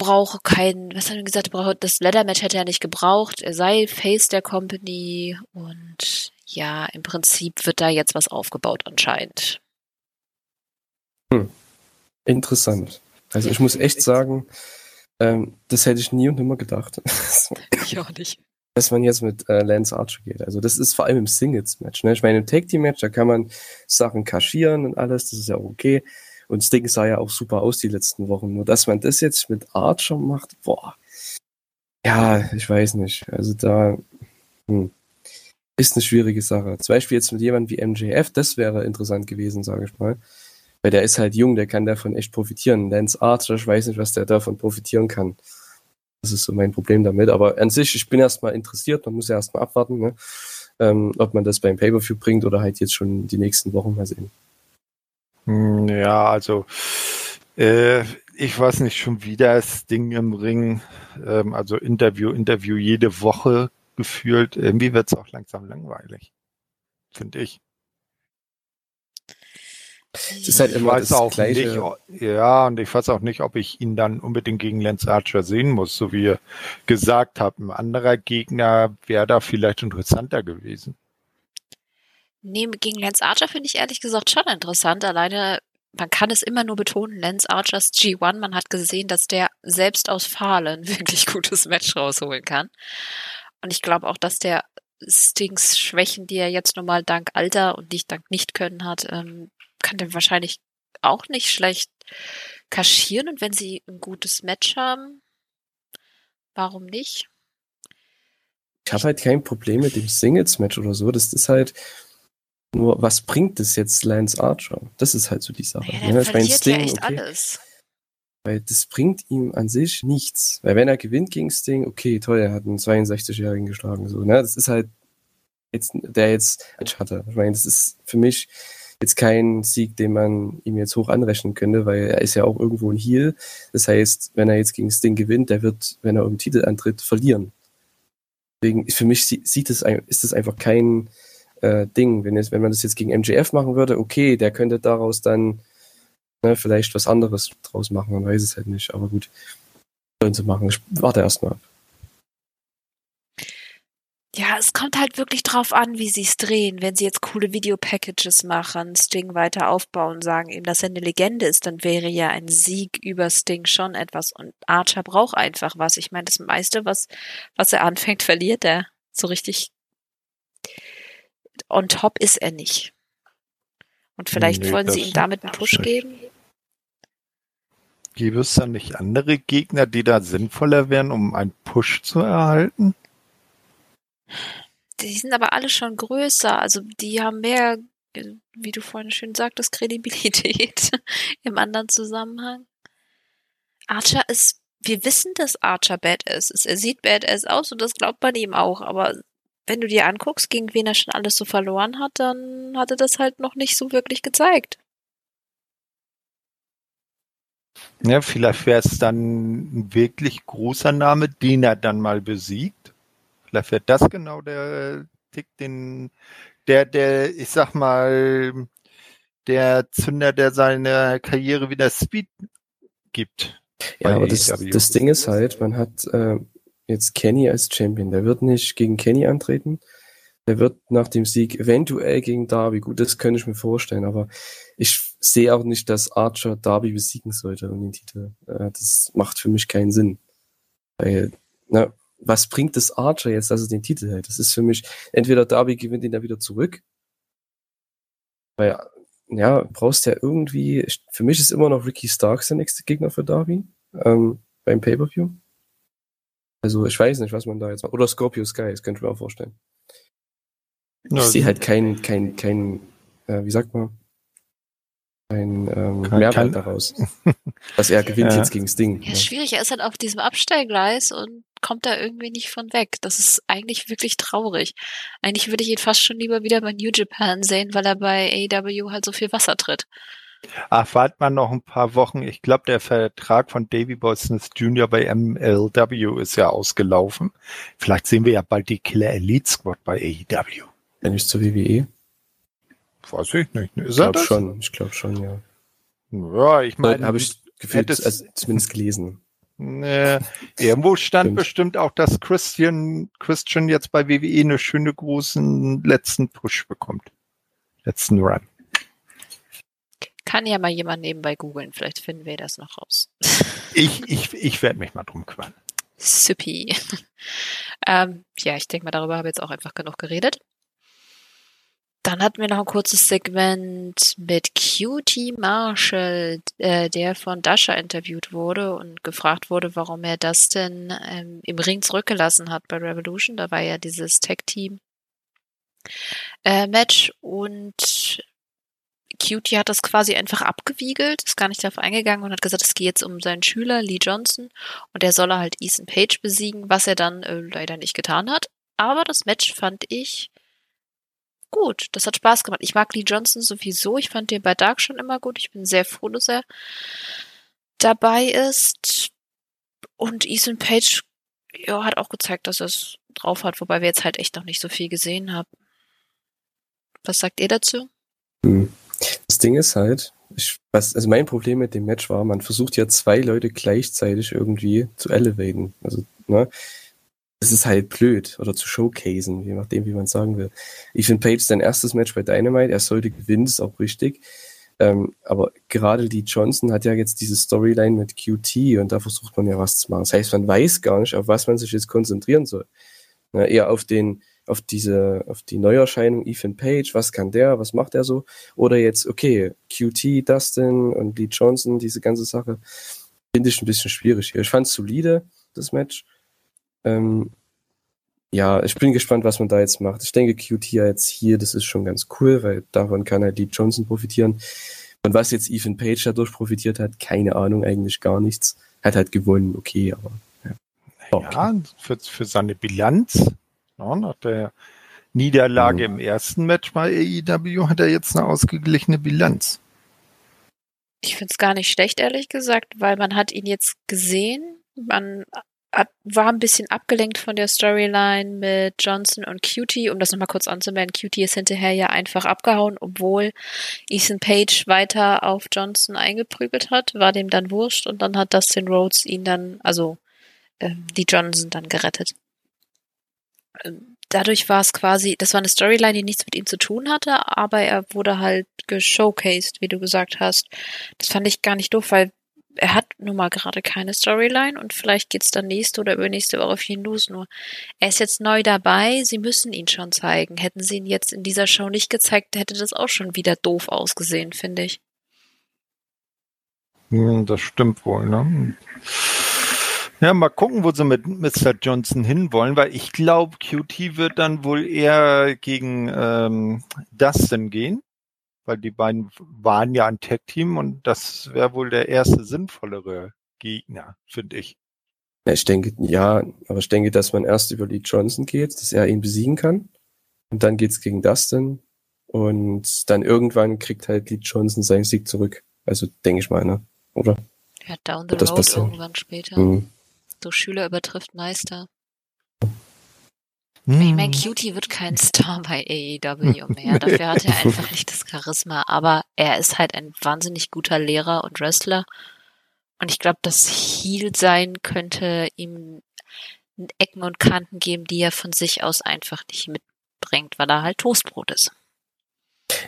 brauche keinen, was hat er gesagt, das Leather-Match hätte er nicht gebraucht, er sei Face der Company und ja, im Prinzip wird da jetzt was aufgebaut anscheinend. Hm. Interessant. Also ich muss echt sagen, ähm, das hätte ich nie und nimmer gedacht. [laughs] ich auch nicht. Dass man jetzt mit äh, Lance Archer geht. Also das ist vor allem im Singles-Match. Ne? Ich meine, im Tag-Team-Match, da kann man Sachen kaschieren und alles, das ist ja okay. Und Sting sah ja auch super aus die letzten Wochen. Nur dass man das jetzt mit Archer macht, boah. Ja, ich weiß nicht. Also da hm, ist eine schwierige Sache. Zum Beispiel jetzt mit jemandem wie MJF, das wäre interessant gewesen, sage ich mal. Weil der ist halt jung, der kann davon echt profitieren. Lance Archer, ich weiß nicht, was der davon profitieren kann. Das ist so mein Problem damit. Aber an sich, ich bin erstmal interessiert, man muss ja erstmal abwarten, ne? ähm, ob man das beim Pay-Per-View bringt oder halt jetzt schon die nächsten Wochen mal sehen. Hm, ja, also äh, ich weiß nicht, schon wieder das Ding im Ring, ähm, also Interview, Interview jede Woche gefühlt. Irgendwie wird es auch langsam langweilig, finde ich. Es ist halt immer ich weiß das auch Gleiche. Nicht, ja, und ich weiß auch nicht, ob ich ihn dann unbedingt gegen Lance Archer sehen muss, so wie ihr gesagt habt. Ein anderer Gegner wäre da vielleicht interessanter gewesen. Nee, gegen Lance Archer finde ich ehrlich gesagt schon interessant. Alleine, man kann es immer nur betonen, Lance Archers G1, man hat gesehen, dass der selbst aus Fahlen [laughs] wirklich gutes Match rausholen kann. Und ich glaube auch, dass der Stings Schwächen, die er jetzt normal dank Alter und nicht dank Nicht-Können hat, ähm, kann der wahrscheinlich auch nicht schlecht kaschieren. Und wenn sie ein gutes Match haben, warum nicht? Ich habe halt kein Problem mit dem Singles-Match oder so. Das ist halt, nur, was bringt es jetzt Lance Archer? Das ist halt so die Sache. Ja, der verliert Sting, ja echt okay. alles. Weil das bringt ihm an sich nichts. Weil wenn er gewinnt gegen Sting, okay, toll, er hat einen 62-Jährigen geschlagen. So, ne? Das ist halt jetzt, der jetzt hatte. Ich meine, das ist für mich jetzt kein Sieg, den man ihm jetzt hoch anrechnen könnte, weil er ist ja auch irgendwo ein Heal. Das heißt, wenn er jetzt gegen Sting gewinnt, der wird, wenn er um den Titel antritt, verlieren. Deswegen, für mich sieht es, ist es einfach kein äh, Ding. Wenn, jetzt, wenn man das jetzt gegen MJF machen würde, okay, der könnte daraus dann ne, vielleicht was anderes draus machen, man weiß es halt nicht. Aber gut, sollen sie machen. Ich warte erstmal ab. Ja, es kommt halt wirklich drauf an, wie sie es drehen. Wenn sie jetzt coole Videopackages machen, Sting weiter aufbauen, sagen ihm, dass er eine Legende ist, dann wäre ja ein Sieg über Sting schon etwas. Und Archer braucht einfach was. Ich meine, das meiste, was, was er anfängt, verliert er. So richtig on top ist er nicht. Und vielleicht nee, wollen sie ihm damit einen Push geben. Gäbe es dann nicht andere Gegner, die da sinnvoller wären, um einen Push zu erhalten? Die sind aber alle schon größer, also die haben mehr, wie du vorhin schön sagtest, Kredibilität [laughs] im anderen Zusammenhang. Archer ist, wir wissen, dass Archer badass ist. Er sieht badass aus und das glaubt man ihm auch, aber wenn du dir anguckst, gegen wen er schon alles so verloren hat, dann hat er das halt noch nicht so wirklich gezeigt. Ja, vielleicht wäre es dann ein wirklich großer Name, den er dann mal besiegt. Vielleicht wäre das genau der Tick, den, der, der, ich sag mal, der Zünder, der seine Karriere wieder Speed gibt. Ja, aber das, das Ding ist halt, man hat äh, jetzt Kenny als Champion. Der wird nicht gegen Kenny antreten. Der wird nach dem Sieg eventuell gegen Darby. Gut, das könnte ich mir vorstellen, aber ich sehe auch nicht, dass Archer Darby besiegen sollte um den Titel. Äh, das macht für mich keinen Sinn. Weil, na, was bringt es Archer jetzt, dass er den Titel hält? Das ist für mich, entweder Darby gewinnt ihn da wieder zurück. Weil, ja, brauchst ja irgendwie, für mich ist immer noch Ricky Starks der nächste Gegner für Darby, ähm, beim Pay-Per-View. Also, ich weiß nicht, was man da jetzt macht. Oder Scorpio Sky, das könnte ich mir auch vorstellen. Ich ja, sehe halt kein, kein, kein, äh, wie sagt man, ein ähm, Mehrwert daraus. [laughs] dass er gewinnt ja. jetzt gegen Sting. Ja, ja, schwierig, er ist halt auf diesem Abstellgleis und kommt da irgendwie nicht von weg. Das ist eigentlich wirklich traurig. Eigentlich würde ich ihn fast schon lieber wieder bei New Japan sehen, weil er bei AEW halt so viel Wasser tritt. Ach, wart mal noch ein paar Wochen. Ich glaube, der Vertrag von Davy Boy Smith Jr. bei MLW ist ja ausgelaufen. Vielleicht sehen wir ja bald die Killer Elite Squad bei AEW. Wenn ich zur WWE? Weiß ich nicht. Ist ich glaube schon. Ich glaube schon, ja. Ja, ich meine. Habe ich gefühlt, also zumindest gelesen. Äh, irgendwo stand Stimmt. bestimmt auch, dass Christian, Christian jetzt bei WWE eine schöne großen letzten Push bekommt. Letzten Run. Kann ja mal jemand nebenbei googeln, vielleicht finden wir das noch raus. ich ich, ich werde mich mal drum kümmern. Supi. [laughs] ähm, ja, ich denke mal, darüber habe ich jetzt auch einfach genug geredet. Dann hatten wir noch ein kurzes Segment mit Cutie Marshall, äh, der von Dasha interviewt wurde und gefragt wurde, warum er das denn ähm, im Ring zurückgelassen hat bei Revolution. Da war ja dieses Tag-Team äh, und Cutie hat das quasi einfach abgewiegelt, ist gar nicht darauf eingegangen und hat gesagt, es geht jetzt um seinen Schüler Lee Johnson und er solle halt Ethan Page besiegen, was er dann äh, leider nicht getan hat. Aber das Match fand ich gut. Das hat Spaß gemacht. Ich mag Lee Johnson sowieso. Ich fand den bei Dark schon immer gut. Ich bin sehr froh, dass er dabei ist. Und Ethan Page ja, hat auch gezeigt, dass er es drauf hat, wobei wir jetzt halt echt noch nicht so viel gesehen haben. Was sagt ihr dazu? Hm. Das Ding ist halt, ich, was, also mein Problem mit dem Match war, man versucht ja zwei Leute gleichzeitig irgendwie zu elevaten. Also, ne? Das ist halt blöd oder zu showcasen, je nachdem, wie man sagen will. Ich finde Page sein erstes Match bei Dynamite, er sollte gewinnen, ist auch richtig. Ähm, aber gerade die Johnson hat ja jetzt diese Storyline mit QT und da versucht man ja was zu machen. Das heißt, man weiß gar nicht, auf was man sich jetzt konzentrieren soll. Na, eher auf den, auf diese, auf die Neuerscheinung Ethan Page, was kann der, was macht er so? Oder jetzt, okay, QT, Dustin und Lee Johnson, diese ganze Sache, finde ich ein bisschen schwierig hier. Ich fand es solide, das Match. Ähm, ja, ich bin gespannt, was man da jetzt macht. Ich denke, QT jetzt hier, das ist schon ganz cool, weil davon kann halt Lee Johnson profitieren. Und was jetzt Ethan Page dadurch profitiert hat, keine Ahnung, eigentlich gar nichts. Hat halt gewonnen, okay, aber ja. Ja, für, für seine Bilanz ja, nach der Niederlage mhm. im ersten Match bei AEW hat er jetzt eine ausgeglichene Bilanz. Ich finde es gar nicht schlecht, ehrlich gesagt, weil man hat ihn jetzt gesehen. Man war ein bisschen abgelenkt von der Storyline mit Johnson und Cutie. Um das nochmal kurz anzumelden, Cutie ist hinterher ja einfach abgehauen, obwohl Ethan Page weiter auf Johnson eingeprügelt hat, war dem dann wurscht und dann hat Dustin Rhodes ihn dann, also äh, die Johnson dann gerettet. Dadurch war es quasi, das war eine Storyline, die nichts mit ihm zu tun hatte, aber er wurde halt geshowcased, wie du gesagt hast. Das fand ich gar nicht doof, weil er hat nun mal gerade keine Storyline und vielleicht geht's dann nächste oder übernächste Woche für ihn los. Nur er ist jetzt neu dabei, sie müssen ihn schon zeigen. Hätten sie ihn jetzt in dieser Show nicht gezeigt, hätte das auch schon wieder doof ausgesehen, finde ich. Hm, das stimmt wohl, ne? Ja, mal gucken, wo sie mit Mr. Johnson hinwollen, weil ich glaube, QT wird dann wohl eher gegen ähm, Dustin gehen weil die beiden waren ja ein Tag-Team und das wäre wohl der erste sinnvollere Gegner, finde ich. Ja, ich denke, ja, aber ich denke, dass man erst über Lee Johnson geht, dass er ihn besiegen kann. Und dann geht's gegen Dustin. Und dann irgendwann kriegt halt Lee Johnson seinen Sieg zurück. Also denke ich mal, ne? Oder? Ja, down the road irgendwann später. Mhm. So Schüler übertrifft Meister. Hm. Ich meine, Cutie wird kein Star bei AEW mehr. Dafür hat er einfach nicht das Charisma. Aber er ist halt ein wahnsinnig guter Lehrer und Wrestler. Und ich glaube, das Heal sein könnte ihm Ecken und Kanten geben, die er von sich aus einfach nicht mitbringt, weil er halt Toastbrot ist.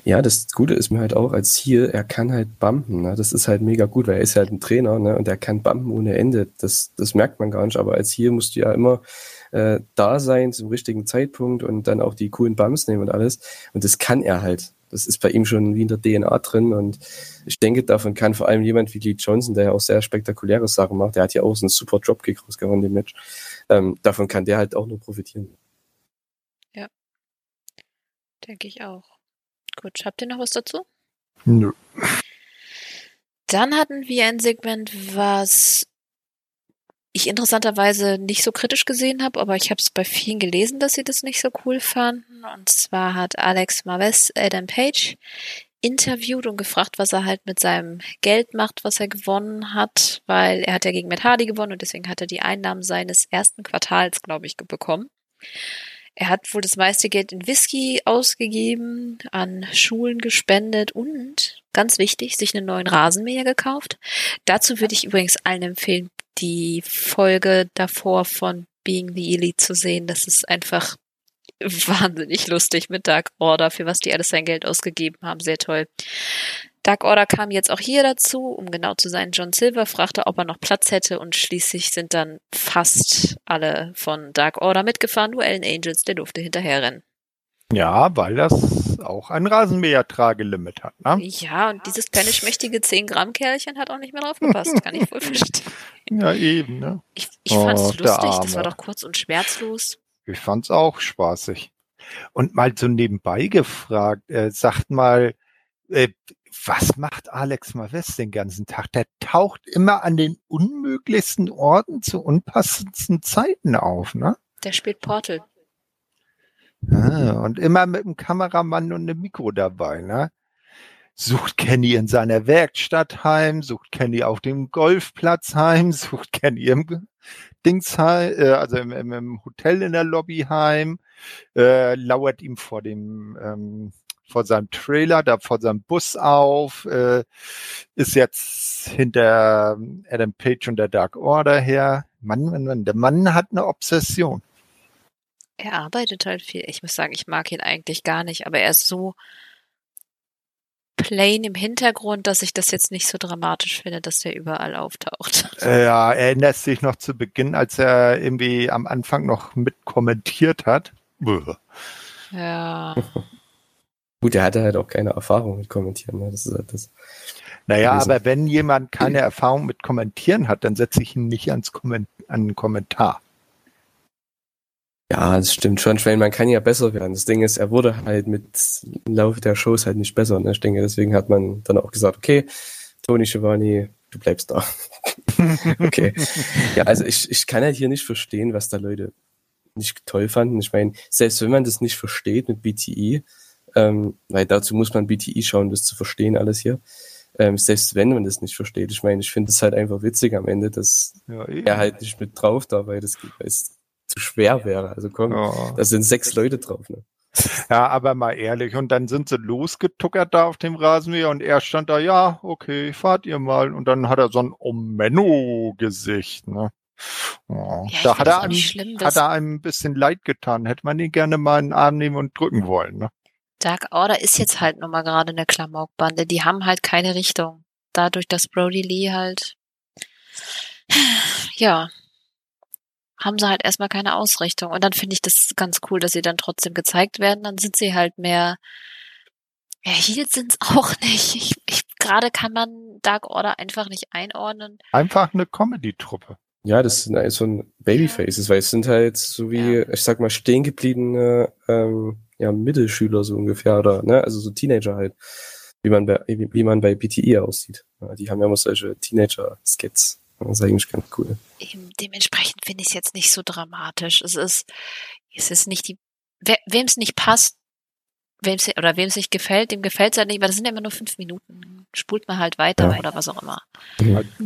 Ja, das Gute ist mir halt auch als hier, er kann halt bumpen. Ne? Das ist halt mega gut, weil er ist halt ein Trainer ne? und er kann bumpen ohne Ende. Das, das merkt man gar nicht. Aber als hier musst du ja immer äh, da sein zum richtigen Zeitpunkt und dann auch die coolen Bums nehmen und alles. Und das kann er halt. Das ist bei ihm schon wie in der DNA drin. Und ich denke, davon kann vor allem jemand wie Lee Johnson, der ja auch sehr spektakuläre Sachen macht, der hat ja auch so einen super Dropkick rausgehauen dem Match. Ähm, davon kann der halt auch nur profitieren. Ja. Denke ich auch. Gut, habt ihr noch was dazu? Nö. Dann hatten wir ein Segment, was ich interessanterweise nicht so kritisch gesehen habe, aber ich habe es bei vielen gelesen, dass sie das nicht so cool fanden. Und zwar hat Alex Marves Adam Page interviewt und gefragt, was er halt mit seinem Geld macht, was er gewonnen hat, weil er hat ja gegen Matt Hardy gewonnen und deswegen hat er die Einnahmen seines ersten Quartals, glaube ich, bekommen. Er hat wohl das meiste Geld in Whisky ausgegeben, an Schulen gespendet und, ganz wichtig, sich einen neuen Rasenmäher gekauft. Dazu würde ich übrigens allen empfehlen, die Folge davor von Being the Elite zu sehen. Das ist einfach wahnsinnig lustig mit Dark Order, für was die alles sein Geld ausgegeben haben. Sehr toll. Dark Order kam jetzt auch hier dazu, um genau zu sein. John Silver fragte, ob er noch Platz hätte und schließlich sind dann fast alle von Dark Order mitgefahren. Nur Ellen Angels, der durfte hinterherrennen. Ja, weil das auch ein Rasenmäher-Tragelimit hat, ne? Ja, und dieses kleine schmächtige 10-Gramm-Kerlchen hat auch nicht mehr drauf gepasst. Kann ich wohl [laughs] verstehen. Ja, eben, ne? Ich, ich fand's oh, lustig, das war doch kurz und schmerzlos. Ich fand's auch spaßig. Und mal so nebenbei gefragt, äh, sagt mal, äh, was macht Alex Maves den ganzen Tag? Der taucht immer an den unmöglichsten Orten zu unpassendsten Zeiten auf, ne? Der spielt Portal. Ah, und immer mit einem Kameramann und einem Mikro dabei, ne? Sucht Kenny in seiner Werkstatt heim, sucht Kenny auf dem Golfplatz heim, [laughs] sucht Kenny im Dings heim, äh, also im, im, Hotel in der Lobby heim, äh, lauert ihm vor dem ähm, vor seinem Trailer, da vor seinem Bus auf, äh, ist jetzt hinter Adam Page und der Dark Order her. Mann, Mann, Mann, der Mann hat eine Obsession. Er arbeitet halt viel. Ich muss sagen, ich mag ihn eigentlich gar nicht, aber er ist so plain im Hintergrund, dass ich das jetzt nicht so dramatisch finde, dass er überall auftaucht. Ja, erinnert sich noch zu Beginn, als er irgendwie am Anfang noch mitkommentiert hat. Ja. [laughs] Gut, er hatte halt auch keine Erfahrung mit Kommentieren. Ne? Das ist halt das. Naja, aber wenn jemand keine Erfahrung mit Kommentieren hat, dann setze ich ihn nicht ans Komment an einen Kommentar. Ja, das stimmt schon. Ich meine, man kann ja besser werden. Das Ding ist, er wurde halt mit im Laufe der Shows halt nicht besser. Ne? Ich denke, deswegen hat man dann auch gesagt, okay, Tony Schiavone, du bleibst da. [laughs] okay. Ja, also ich, ich kann halt hier nicht verstehen, was da Leute nicht toll fanden. Ich meine, selbst wenn man das nicht versteht mit BTE, ähm, weil dazu muss man BTI schauen, das zu verstehen alles hier. ähm, selbst wenn man das nicht versteht. Ich meine, ich finde es halt einfach witzig am Ende, dass Ja, er halt nicht mit drauf da, weil das weil es zu schwer wäre. Also komm, Ja. da sind sechs Leute drauf. Ne? Ja, aber mal ehrlich. Und dann sind sie losgetuckert da auf dem Rasenmäher und er stand da, ja, okay, fahrt ihr mal. Und dann hat er so ein Omeno-Gesicht, ne? Ja, Ja, da hat er, einem, schlimm, hat er einem ein bisschen leid getan. Hätte man ihn gerne mal in den Arm nehmen und drücken wollen, ne? Dark Order ist jetzt halt nun mal gerade eine Klamaukbande. Die haben halt keine Richtung. Dadurch, dass Brody Lee halt, ja, haben sie halt erstmal keine Ausrichtung. Und dann finde ich das ganz cool, dass sie dann trotzdem gezeigt werden. Dann sind sie halt mehr, ja, Heels sind's [laughs] auch nicht. Ich, ich, gerade kann man Dark Order einfach nicht einordnen. Einfach eine Comedy-Truppe. Ja, das sind halt so ein Babyfaces, weil es sind halt so wie, ich sag mal, stehen gebliebene ähm, ja, Mittelschüler so ungefähr, oder ne, also so Teenager halt, wie man bei, wie, wie man bei BTE aussieht. Ja, die haben ja immer solche Teenager-Skits. Das ist eigentlich ganz cool. Eben, dementsprechend finde ich es jetzt nicht so dramatisch. Es ist, es ist nicht die, wer, wem es nicht passt, wem es oder wem es nicht gefällt, dem gefällt es halt nicht, weil das sind ja immer nur fünf Minuten. Spult man halt weiter Ja. oder was auch immer.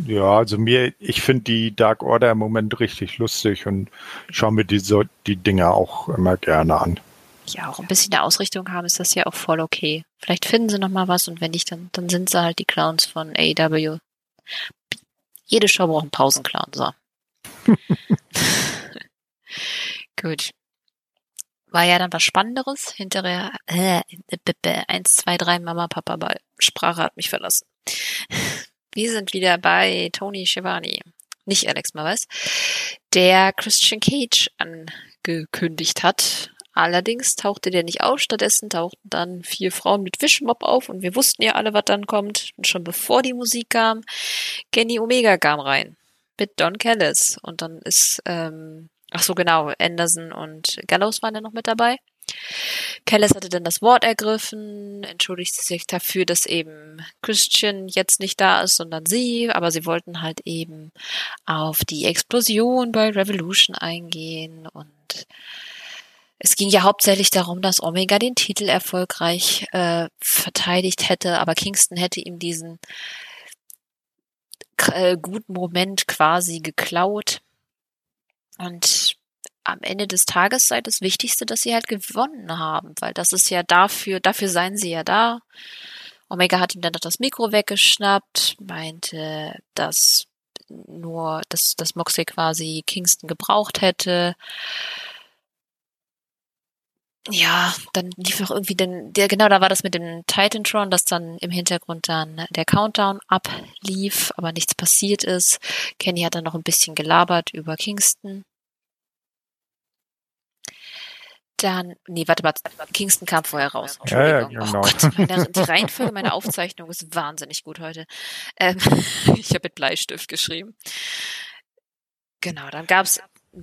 Ja, also mir, ich finde die Dark Order im Moment richtig lustig und schaue mir die, so, die Dinger auch immer gerne an. Ja, auch ein bisschen eine Ausrichtung haben, ist das ja auch voll okay. Vielleicht finden sie noch mal was und wenn nicht, dann, dann sind sie halt die Clowns von AEW. Jede Show braucht einen Pausenclown, so. [laughs] Gut. War ja dann was Spannenderes. Hinterher, äh, b- b- eins, zwei, drei, Mama, Papa, Ball. Sprache hat mich verlassen. Wir sind wieder bei Tony Schiavone. Nicht Alex Mavis. Der Christian Cage angekündigt hat. Allerdings tauchte der nicht auf. Stattdessen tauchten dann vier Frauen mit Wischmopp auf und wir wussten ja alle, was dann kommt. Und schon bevor die Musik kam, Kenny Omega kam rein. Mit Don Callis. Und dann ist, ähm, ach so genau, Anderson und Gallows waren ja noch mit dabei. Callis hatte dann das Wort ergriffen, entschuldigte sich dafür, dass eben Christian jetzt nicht da ist, sondern sie, aber sie wollten halt eben auf die Explosion bei Revolution eingehen und es ging ja hauptsächlich darum, dass Omega den Titel erfolgreich äh, verteidigt hätte, aber Kingston hätte ihm diesen äh, guten Moment quasi geklaut. Und am Ende des Tages sei das Wichtigste, dass sie halt gewonnen haben, weil das ist ja dafür, dafür seien sie ja da. Omega hat ihm dann noch das Mikro weggeschnappt, meinte, dass nur, dass, dass Moxley quasi Kingston gebraucht hätte. Ja, dann lief noch irgendwie den, der, genau, da war das mit dem Titantron, dass dann im Hintergrund dann der Countdown ablief, aber nichts passiert ist. Kenny hat dann noch ein bisschen gelabert über Kingston. Dann, nee, warte mal, Kingston kam vorher raus. Ja, ja, genau. Oh Gott, meine, die Reihenfolge meiner Aufzeichnung ist wahnsinnig gut heute. Ähm, [laughs] ich habe mit Bleistift geschrieben. Genau, dann gab's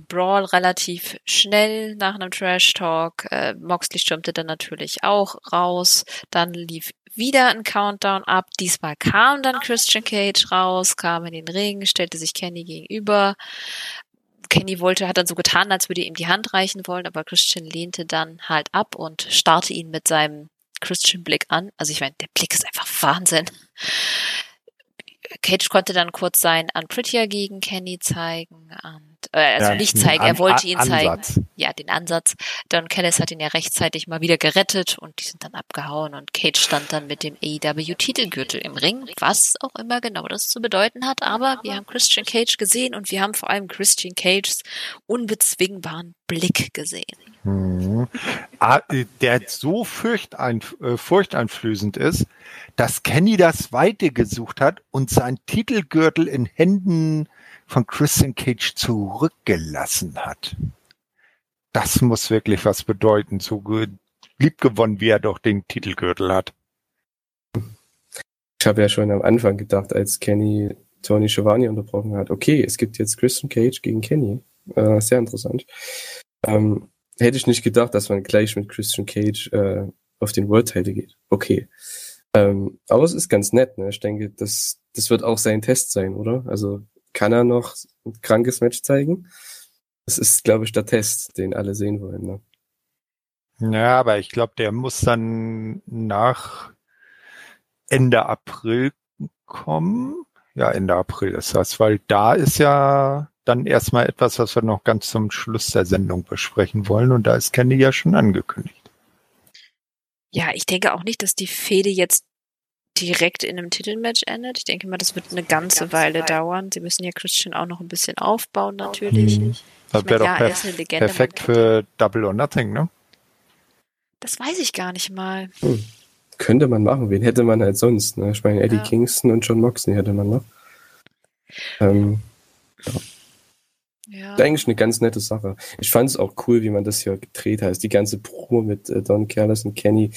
Brawl relativ schnell nach einem Trash Talk. Äh, Moxley stürmte dann natürlich auch raus. Dann lief wieder ein Countdown ab. Diesmal kam dann Christian Cage raus, kam in den Ring, stellte sich Kenny gegenüber. Kenny wollte, hat dann so getan, als würde ihm die Hand reichen wollen, aber Christian lehnte dann halt ab und starrte ihn mit seinem Christian-Blick an. Also ich meine, der Blick ist einfach Wahnsinn. Cage konnte dann kurz sein Unprettier gegen Kenny zeigen und äh, also Ja, nicht zeigen, er An- wollte ihn Ansatz. zeigen. Ja, den Ansatz. Don Callis hat ihn ja rechtzeitig mal wieder gerettet und die sind dann abgehauen und Cage stand dann mit dem AEW-Titelgürtel im Ring, was auch immer genau das zu bedeuten hat. Aber wir haben Christian Cage gesehen und wir haben vor allem Christian Cages unbezwingbaren Blick gesehen. Mhm. Ah, äh, der so äh, furchteinflößend ist, dass Kenny das Weite gesucht hat und sein Titelgürtel in Händen von Christian Cage zurückgelassen hat. Das muss wirklich was bedeuten, so ge- liebgewonnen, wie er doch den Titelgürtel hat. Ich habe ja schon am Anfang gedacht, als Kenny Tony Schiavone unterbrochen hat, okay, es gibt jetzt Christian Cage gegen Kenny. Äh, sehr interessant. Ähm, hätte ich nicht gedacht, dass man gleich mit Christian Cage äh, auf den World Title geht. Okay. Ähm, aber es ist ganz nett, ne? Ich denke, das, das wird auch sein Test sein, oder? Also kann er noch ein krankes Match zeigen? Das ist, glaube ich, der Test, den alle sehen wollen. Ne? Ja, aber ich glaube, der muss dann nach Ende April kommen. Ja, Ende April ist das, weil da ist ja dann erstmal etwas, was wir noch ganz zum Schluss der Sendung besprechen wollen. Und da ist Candy ja schon angekündigt. Ja, ich denke auch nicht, dass die Fehde jetzt direkt in einem Titelmatch endet. Ich denke mal, das wird eine ganze Weile dauern. Sie müssen ja Christian auch noch ein bisschen aufbauen, natürlich. Mhm. Das wäre doch ja, er perf Legende, perfekt für Double or Nothing, ne? Das weiß ich gar nicht mal. Hm. Könnte man machen. Wen hätte man halt sonst? Ne? Ich meine, Eddie Ja. Kingston und John Moxley hätte man noch. Ähm, Ja. Ist eigentlich eine ganz nette Sache. Ich fand es auch cool, wie man das hier gedreht hat. Die ganze Promo mit äh, Don Callis und Kenny.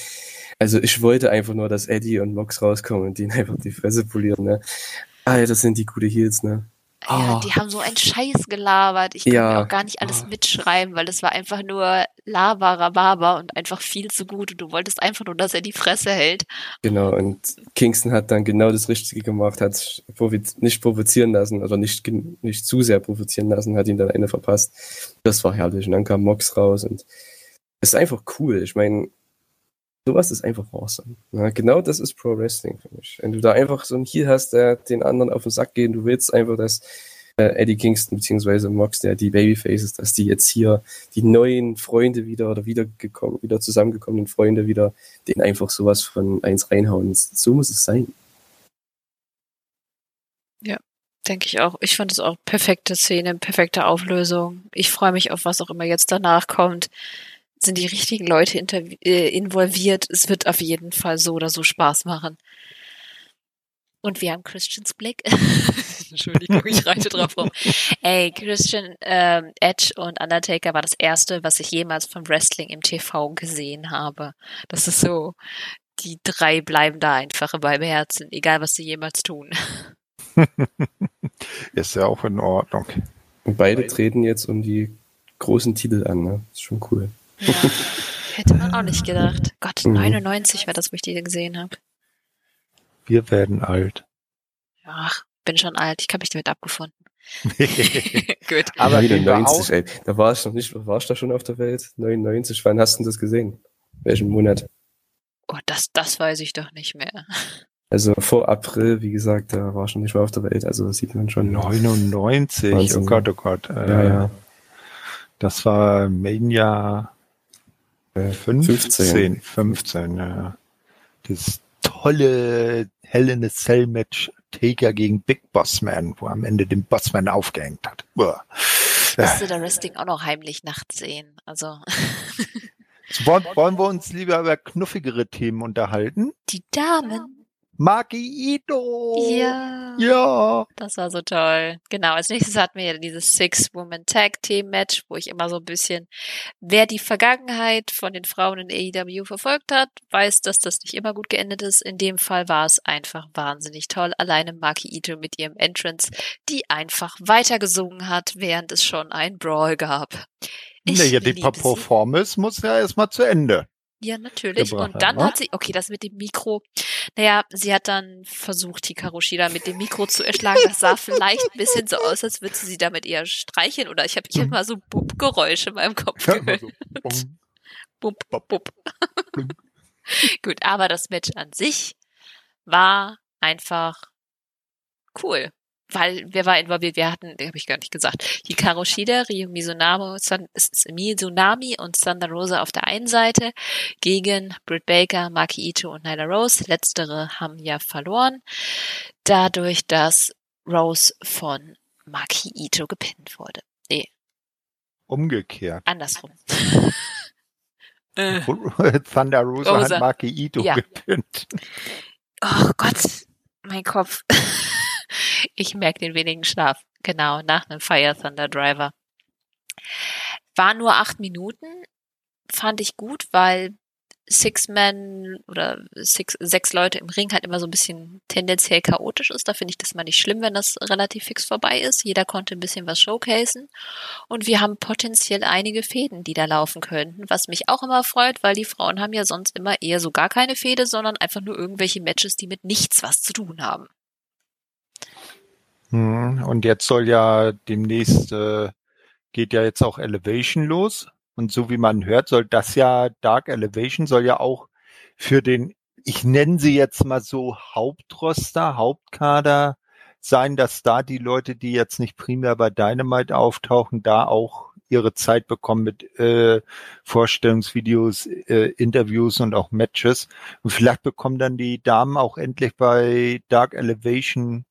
Also ich wollte einfach nur, dass Eddie und Mox rauskommen und denen [laughs] einfach die Fresse polieren. Ne? Alter, das sind die gute Heels, ne? Ja, Ah. die haben so einen Scheiß gelabert. Ich kann Ja. mir auch gar nicht alles Ah. mitschreiben, weil das war einfach nur Lava, Rhabarber und einfach viel zu gut. Und du wolltest einfach nur, dass er die Fresse hält. Genau, und Kingston hat dann genau das Richtige gemacht, hat nicht provozieren lassen, oder nicht, nicht zu sehr provozieren lassen, hat ihn dann eine verpasst. Das war herrlich. Und dann kam Mox raus und es ist einfach cool. Ich meine, sowas ist einfach awesome. Ja, genau das ist Pro Wrestling für mich. Wenn du da einfach so einen Heal hast, der den anderen auf den Sack geht, du willst einfach, dass äh, Eddie Kingston beziehungsweise Mox, der die Babyfaces, dass die jetzt hier die neuen Freunde wieder oder wiedergekommen, wieder zusammengekommenen Freunde wieder, denen einfach sowas von eins reinhauen. So muss es sein. Denke ich auch. Ich fand es auch perfekte Szene, perfekte Auflösung. Ich freue mich auf was auch immer jetzt danach kommt. Sind die richtigen Leute äh, involviert? Es wird auf jeden Fall so oder so Spaß machen. Und wir haben Christians Blick. [laughs] Entschuldigung, ich [laughs] reite drauf rum. Ey, Christian, ähm, Edge und Undertaker war das erste, was ich jemals vom Wrestling im TV gesehen habe. Das ist so, die drei bleiben da einfach in meinem Herzen, egal was sie jemals tun. [laughs] Ist ja auch in Ordnung. Und beide treten jetzt um die großen Titel an, ne? Ist schon cool. Ja, [laughs] hätte man auch nicht gedacht. Gott, Mhm. 99 war das, wo ich die gesehen habe. Wir werden alt. Ach, bin schon alt, ich habe mich damit abgefunden. [laughs] [laughs] Gut. Aber gehen wir 99, ey. Da war ich noch nicht, war ich da schon auf der Welt? 99, wann hast du das gesehen? Welchen Monat? Oh, das, das weiß ich doch nicht mehr. Also vor April, wie gesagt, da war ich noch nicht mal auf der Welt, also das sieht man schon. 99, oh Wahnsinn. Gott, oh Gott. Äh, Ja, ja. Das war Mania Äh, 15. 15, ja. Das tolle Hell in a Cell Match Taker gegen Big Boss Man, wo er am Ende den Bossman aufgehängt hat. Uah. Müsste der Wrestling auch noch heimlich nachts sehen. Also, Wollen, wollen wir uns lieber über knuffigere Themen unterhalten? die Damen. Maki Ito! Ja. Ja! Das war so toll. Genau, als nächstes hatten wir ja dieses Six-Woman-Tag-Team-Match, wo ich immer so ein bisschen, wer die Vergangenheit von den Frauen in AEW verfolgt hat, weiß, dass das nicht immer gut geendet ist. In dem Fall war es einfach wahnsinnig toll. Alleine Maki Ito mit ihrem Entrance, die einfach weitergesungen hat, während es schon ein Brawl gab. Ich Naja, die. Performance muss ja erstmal zu Ende. Ja, natürlich. gebracht Und dann ne? hat sie, okay, das mit dem Mikro, naja, sie hat dann versucht, Hikaru Shida mit dem Mikro zu erschlagen. Das sah vielleicht ein bisschen so aus, als würde sie damit eher streicheln. Oder ich habe hab mal so Bub-Geräusche in meinem Kopf gehört. Bum. Bub, Bop. bub. Blum. [laughs] Gut, aber das Match an sich war einfach cool. Weil, wer war involviert? Wir hatten, habe ich gar nicht gesagt, Hikaru Shida, Ryu Mizunami, San, Mizunami und Thunder Rosa auf der einen Seite gegen Britt Baker, Maki Ito und Nyla Rose. Letztere haben ja verloren, dadurch, dass Rose von Maki Ito gepinnt wurde. Nee, Umgekehrt. andersrum. [laughs] Äh. Thunder Rosa, [laughs] Rosa. hat Maki Ito Ja. gepinnt. Oh Gott, mein Kopf. [laughs] Ich merke den wenigen Schlaf. Genau, nach einem Fire Thunder Driver. War nur acht Minuten, fand ich gut, weil Six Men oder six, sechs Leute im Ring halt immer so ein bisschen tendenziell chaotisch ist. Da finde ich das mal nicht schlimm, wenn das relativ fix vorbei ist. Jeder konnte ein bisschen was showcasen. Und wir haben potenziell einige Fäden, die da laufen könnten, was mich auch immer freut, weil die Frauen haben ja sonst immer eher so gar keine Fäde, sondern einfach nur irgendwelche Matches, die mit nichts was zu tun haben. Hm, Und jetzt soll ja demnächst, äh, geht ja jetzt auch Elevation los. Und so wie man hört, soll das ja, Dark Elevation soll ja auch für den ich nenne sie jetzt mal so Hauptroster, Hauptkader sein, dass da die Leute, die jetzt nicht primär bei Dynamite auftauchen, da auch ihre Zeit bekommen mit äh, Vorstellungsvideos, äh, Interviews und auch Matches. Und vielleicht bekommen dann die Damen auch endlich bei Dark Elevation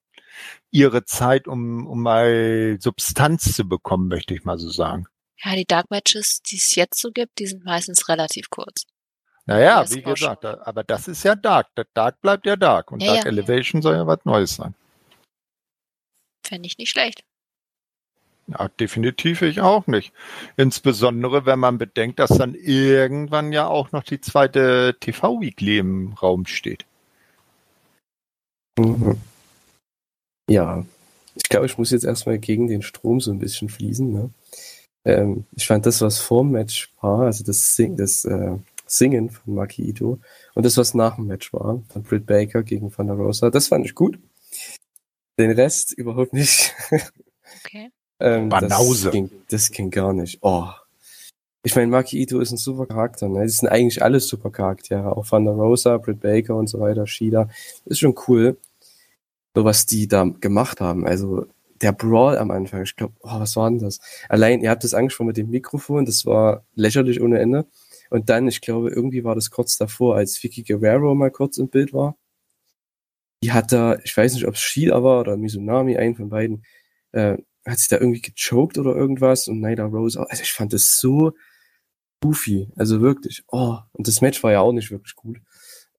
ihre Zeit, um, um mal Substanz zu bekommen, möchte ich mal so sagen. Ja, die Dark Matches, die es jetzt so gibt, die sind meistens relativ kurz. Naja, wie gesagt, aber das ist ja Dark. Dark bleibt ja Dark. Und ja, Dark ja, Elevation ja. soll ja was Neues sein. Fände ich nicht schlecht. Ja, definitiv ich auch nicht. Insbesondere, wenn man bedenkt, dass dann irgendwann ja auch noch die zweite TV-Weekly im Raum steht. Mhm. Ja, ich glaube, ich muss jetzt erstmal gegen den Strom so ein bisschen fließen. Ne? Ähm, ich fand das, was vor dem Match war, also das, Sing das äh, Singen von Maki Ito und das, was nach dem Match war, von Britt Baker gegen Van der Rosa, das fand ich gut. Den Rest überhaupt nicht. Okay. [laughs] ähm, Banause. Das ging, das ging gar nicht. Oh. Ich meine, Maki Ito ist ein super Charakter. Ne? Die sind eigentlich alle super Charaktere. Auch Van der Rosa, Britt Baker und so weiter, Shida. Ist schon cool. So was die da gemacht haben. Also der Brawl am Anfang. Ich glaube, oh, was war denn das? Allein, ihr habt das angesprochen mit dem Mikrofon. Das war lächerlich ohne Ende. Und dann, ich glaube, irgendwie war das kurz davor, als Vicky Guerrero mal kurz im Bild war die hat da, ich weiß nicht, ob es Shida war oder Mizunami, einen von beiden, äh, hat sich da irgendwie gechoked oder irgendwas und Naida Rose, also ich fand das so goofy, also wirklich, oh, und das Match war ja auch nicht wirklich gut.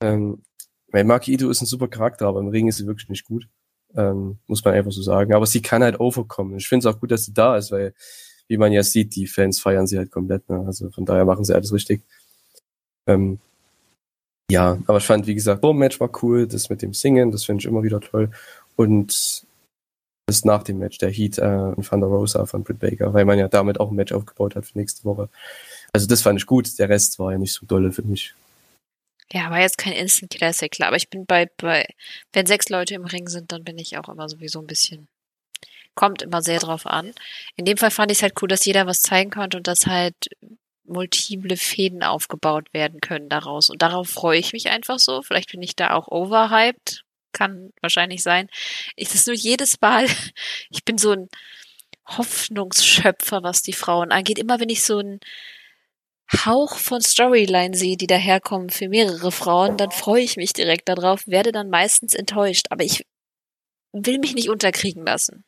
Ähm, weil Maki Ito ist ein super Charakter, aber im Ring ist sie wirklich nicht gut. Ähm, muss man einfach so sagen. Aber sie kann halt overkommen. Ich finde es auch gut, dass sie da ist, weil, wie man ja sieht, die Fans feiern sie halt komplett. Ne? Also von daher machen sie alles richtig. Ähm, ja, aber ich fand, wie gesagt, das Match war cool, das mit dem Singen, das finde ich immer wieder toll. Und das nach dem Match, der Heat äh, und Van der Rosa von Britt Baker, weil man ja damit auch ein Match aufgebaut hat für nächste Woche. Also das fand ich gut, der Rest war ja nicht so dolle für mich. Ja, war jetzt kein Instant Classic, klar, aber ich bin bei, bei, wenn sechs Leute im Ring sind, dann bin ich auch immer sowieso ein bisschen, kommt immer sehr drauf an. In dem Fall fand ich es halt cool, dass jeder was zeigen konnte und dass halt multiple Fäden aufgebaut werden können daraus. Und darauf freue ich mich einfach so. Vielleicht bin ich da auch overhyped. Kann wahrscheinlich sein. Ich das nur jedes Mal, [laughs] ich bin so ein Hoffnungsschöpfer, was die Frauen angeht. Immer wenn ich so einen Hauch von Storyline sehe, die daherkommen für mehrere Frauen, dann freue ich mich direkt darauf, werde dann meistens enttäuscht. Aber ich will mich nicht unterkriegen lassen.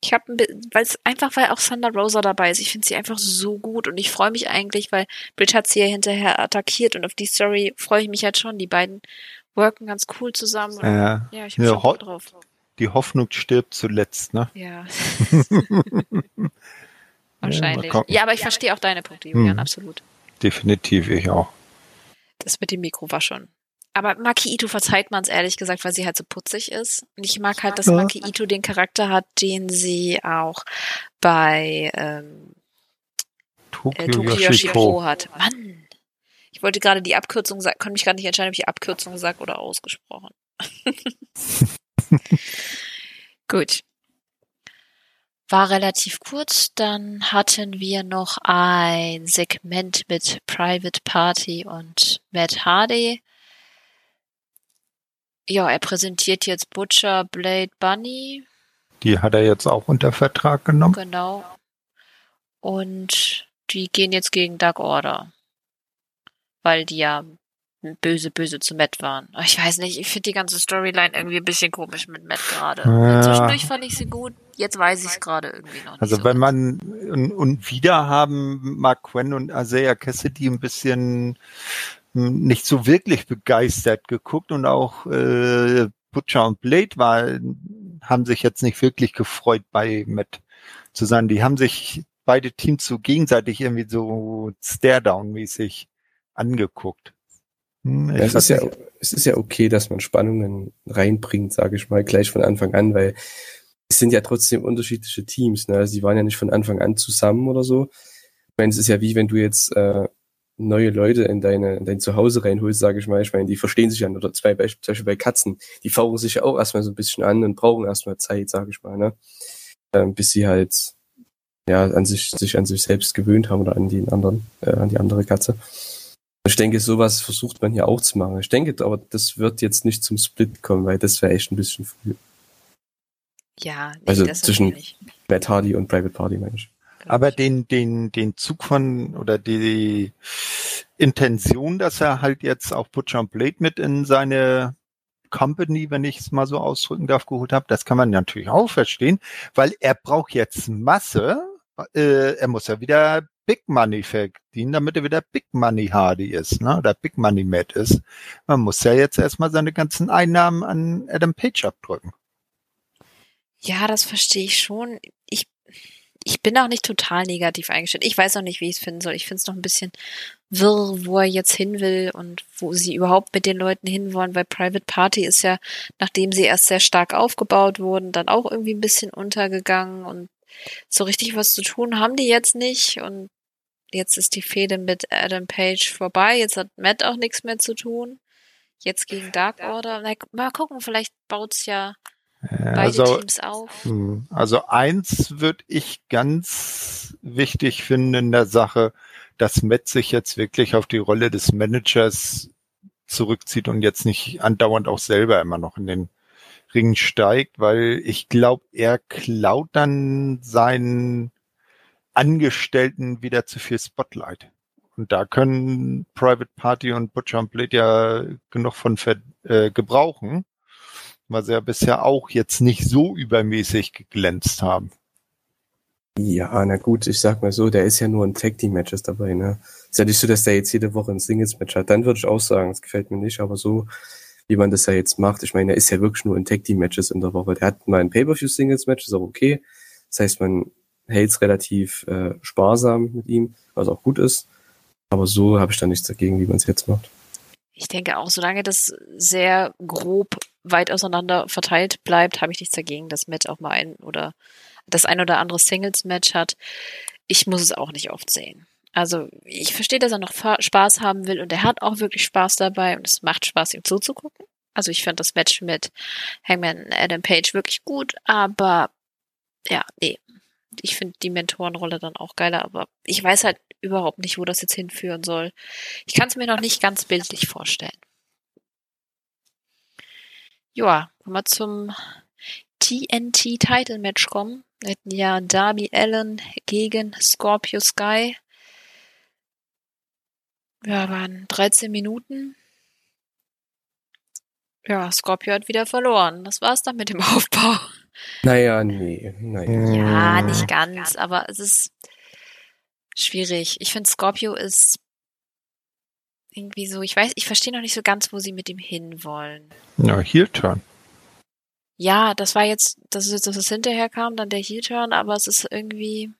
Ich habe, weil es einfach, weil auch Thunder Rosa dabei ist. Ich finde sie einfach so gut und ich freue mich eigentlich, weil Bridge hat sie ja hinterher attackiert und auf die Story freue ich mich halt schon. Die beiden worken ganz cool zusammen. ja, ja, ich habe ja, schon drauf. Die Hoffnung stirbt zuletzt, ne? Ja. [laughs] [laughs] Wahrscheinlich. Ja, ja, aber ich verstehe auch deine Punkte, Julian, hm. absolut. Definitiv, ich auch. Das mit dem Mikro war schon aber Maki Ito verzeiht man es ehrlich gesagt, weil sie halt so putzig ist. Und ich mag halt, dass ja. Maki Ito den Charakter hat, den sie auch bei ähm, Tokyo, äh, Tokyo Yoshiko hat. Mann! Ich wollte gerade die Abkürzung sagen, konnte mich gerade nicht entscheiden, ob ich die Abkürzung gesagt oder ausgesprochen. [laughs] Gut. War relativ kurz. Dann hatten wir noch ein Segment mit Private Party und Matt Hardy. Ja, er präsentiert jetzt Butcher, Blade, Bunny. Die hat er jetzt auch unter Vertrag genommen. Genau. Und die gehen jetzt gegen Dark Order. Weil die ja böse, böse zu Matt waren. Ich weiß nicht, ich finde die ganze Storyline irgendwie ein bisschen komisch mit Matt gerade. Ja. Zwischendurch fand ich sie gut, jetzt weiß ich es gerade irgendwie noch nicht. Also so wenn man und, und wieder haben Mark Quinn und Isaiah Cassidy ein bisschen nicht so wirklich begeistert geguckt und auch äh, Butcher und Blade war, haben sich jetzt nicht wirklich gefreut bei Matt zu sein. Die haben sich beide Teams so gegenseitig irgendwie so Stare-Down-mäßig angeguckt. Hm, es, ist ja, es ist ja okay, dass man Spannungen reinbringt, sage ich mal, gleich von Anfang an, weil es sind ja trotzdem unterschiedliche Teams. Ne? Also die waren ja nicht von Anfang an zusammen oder so. Ich meine, es ist ja wie wenn du jetzt äh, neue Leute in deine in dein Zuhause reinholst, sage ich mal. Ich meine, die verstehen sich ja oder zwei Beispiele bei Katzen, die fauchen sich ja auch erstmal so ein bisschen an und brauchen erstmal Zeit, sage ich mal, ne? Ähm, bis sie halt ja an sich sich an sich selbst gewöhnt haben oder an die anderen äh, an die andere Katze. Ich denke, sowas versucht man hier auch zu machen. Ich denke aber, das wird jetzt nicht zum Split kommen, weil das wäre echt ein bisschen früh. Ja, nee, Also das zwischen-. Matt Hardy und Private Party, meine ich. Aber den, den, den Zug von oder die Intention, dass er halt jetzt auch Butcher und Blade mit in seine Company, wenn ich es mal so ausdrücken darf, geholt habe, das kann man natürlich auch verstehen, weil er braucht jetzt Masse. Äh, er muss ja wieder Big Money verdienen, damit er wieder Big Money Hardy ist, ne? Oder Big Money Matt ist. Man muss ja jetzt erstmal seine ganzen Einnahmen an Adam Page abdrücken. Ja, das verstehe ich schon. Ich, ich bin auch nicht total negativ eingestellt. Ich weiß auch nicht, wie ich es finden soll. Ich finde es noch ein bisschen wirr, wo er jetzt hin will und wo sie überhaupt mit den Leuten hinwollen, weil Private Party ist ja, nachdem sie erst sehr stark aufgebaut wurden, dann auch irgendwie ein bisschen untergegangen und so richtig was zu tun haben die jetzt nicht und jetzt ist die Fehde mit Adam Page vorbei. Jetzt hat Matt auch nichts mehr zu tun. Jetzt gegen Dark Order. Mal gucken, vielleicht baut's ja beide Also Teams auf. Hm, Also eins würde ich ganz wichtig finden in der Sache, dass Matt sich jetzt wirklich auf die Rolle des Managers zurückzieht und jetzt nicht andauernd auch selber immer noch in den Ring steigt, weil ich glaube, er klaut dann seinen Angestellten wieder zu viel Spotlight. Und da können Private Party und Butcher und Blade ja genug von äh, gebrauchen weil sie ja bisher auch jetzt nicht so übermäßig geglänzt haben. Ja, na gut, ich sag mal so, der ist ja nur in Tag Team Matches dabei, ne? Ist ja nicht so, dass der jetzt jede Woche ein Singles Match hat. Dann würde ich auch sagen, es gefällt mir nicht, aber so, wie man das ja jetzt macht, ich meine, er ist ja wirklich nur in Tag Team Matches in der Woche. Der hat mal ein Pay-Per-View Singles Match, ist auch okay. Das heißt, man hält es relativ äh, sparsam mit ihm, was auch gut ist. Aber so habe ich da nichts dagegen, wie man es jetzt macht. Ich denke auch, solange das sehr grob weit auseinander verteilt bleibt, habe ich nichts dagegen, dass Matt auch mal ein oder das ein oder andere Singles-Match hat. Ich muss es auch nicht oft sehen. Also ich verstehe, dass er noch Spaß haben will und er hat auch wirklich Spaß dabei und es macht Spaß, ihm zuzugucken. Also ich fand das Match mit Hangman Adam Page wirklich gut, aber ja, nee. Ich finde die Mentorenrolle dann auch geiler, aber ich weiß halt überhaupt nicht, wo das jetzt hinführen soll. Ich kann es mir noch nicht ganz bildlich vorstellen. Ja, wenn wir zum TNT Title Match kommen. Wir hätten ja Darby Allen gegen Scorpio Sky. Ja, waren 13 Minuten. Ja, Scorpio hat wieder verloren. Das war's dann mit dem [laughs] Aufbau. Naja, nee, naja. Ja, nicht ganz, aber es ist schwierig. Ich finde, Scorpio ist irgendwie so, ich weiß, ich verstehe noch nicht so ganz, wo sie mit ihm hinwollen. Ja, Heel Turn. Ja, das war jetzt, das ist jetzt, dass es hinterher kam, dann der Heel-Turn, aber es ist irgendwie.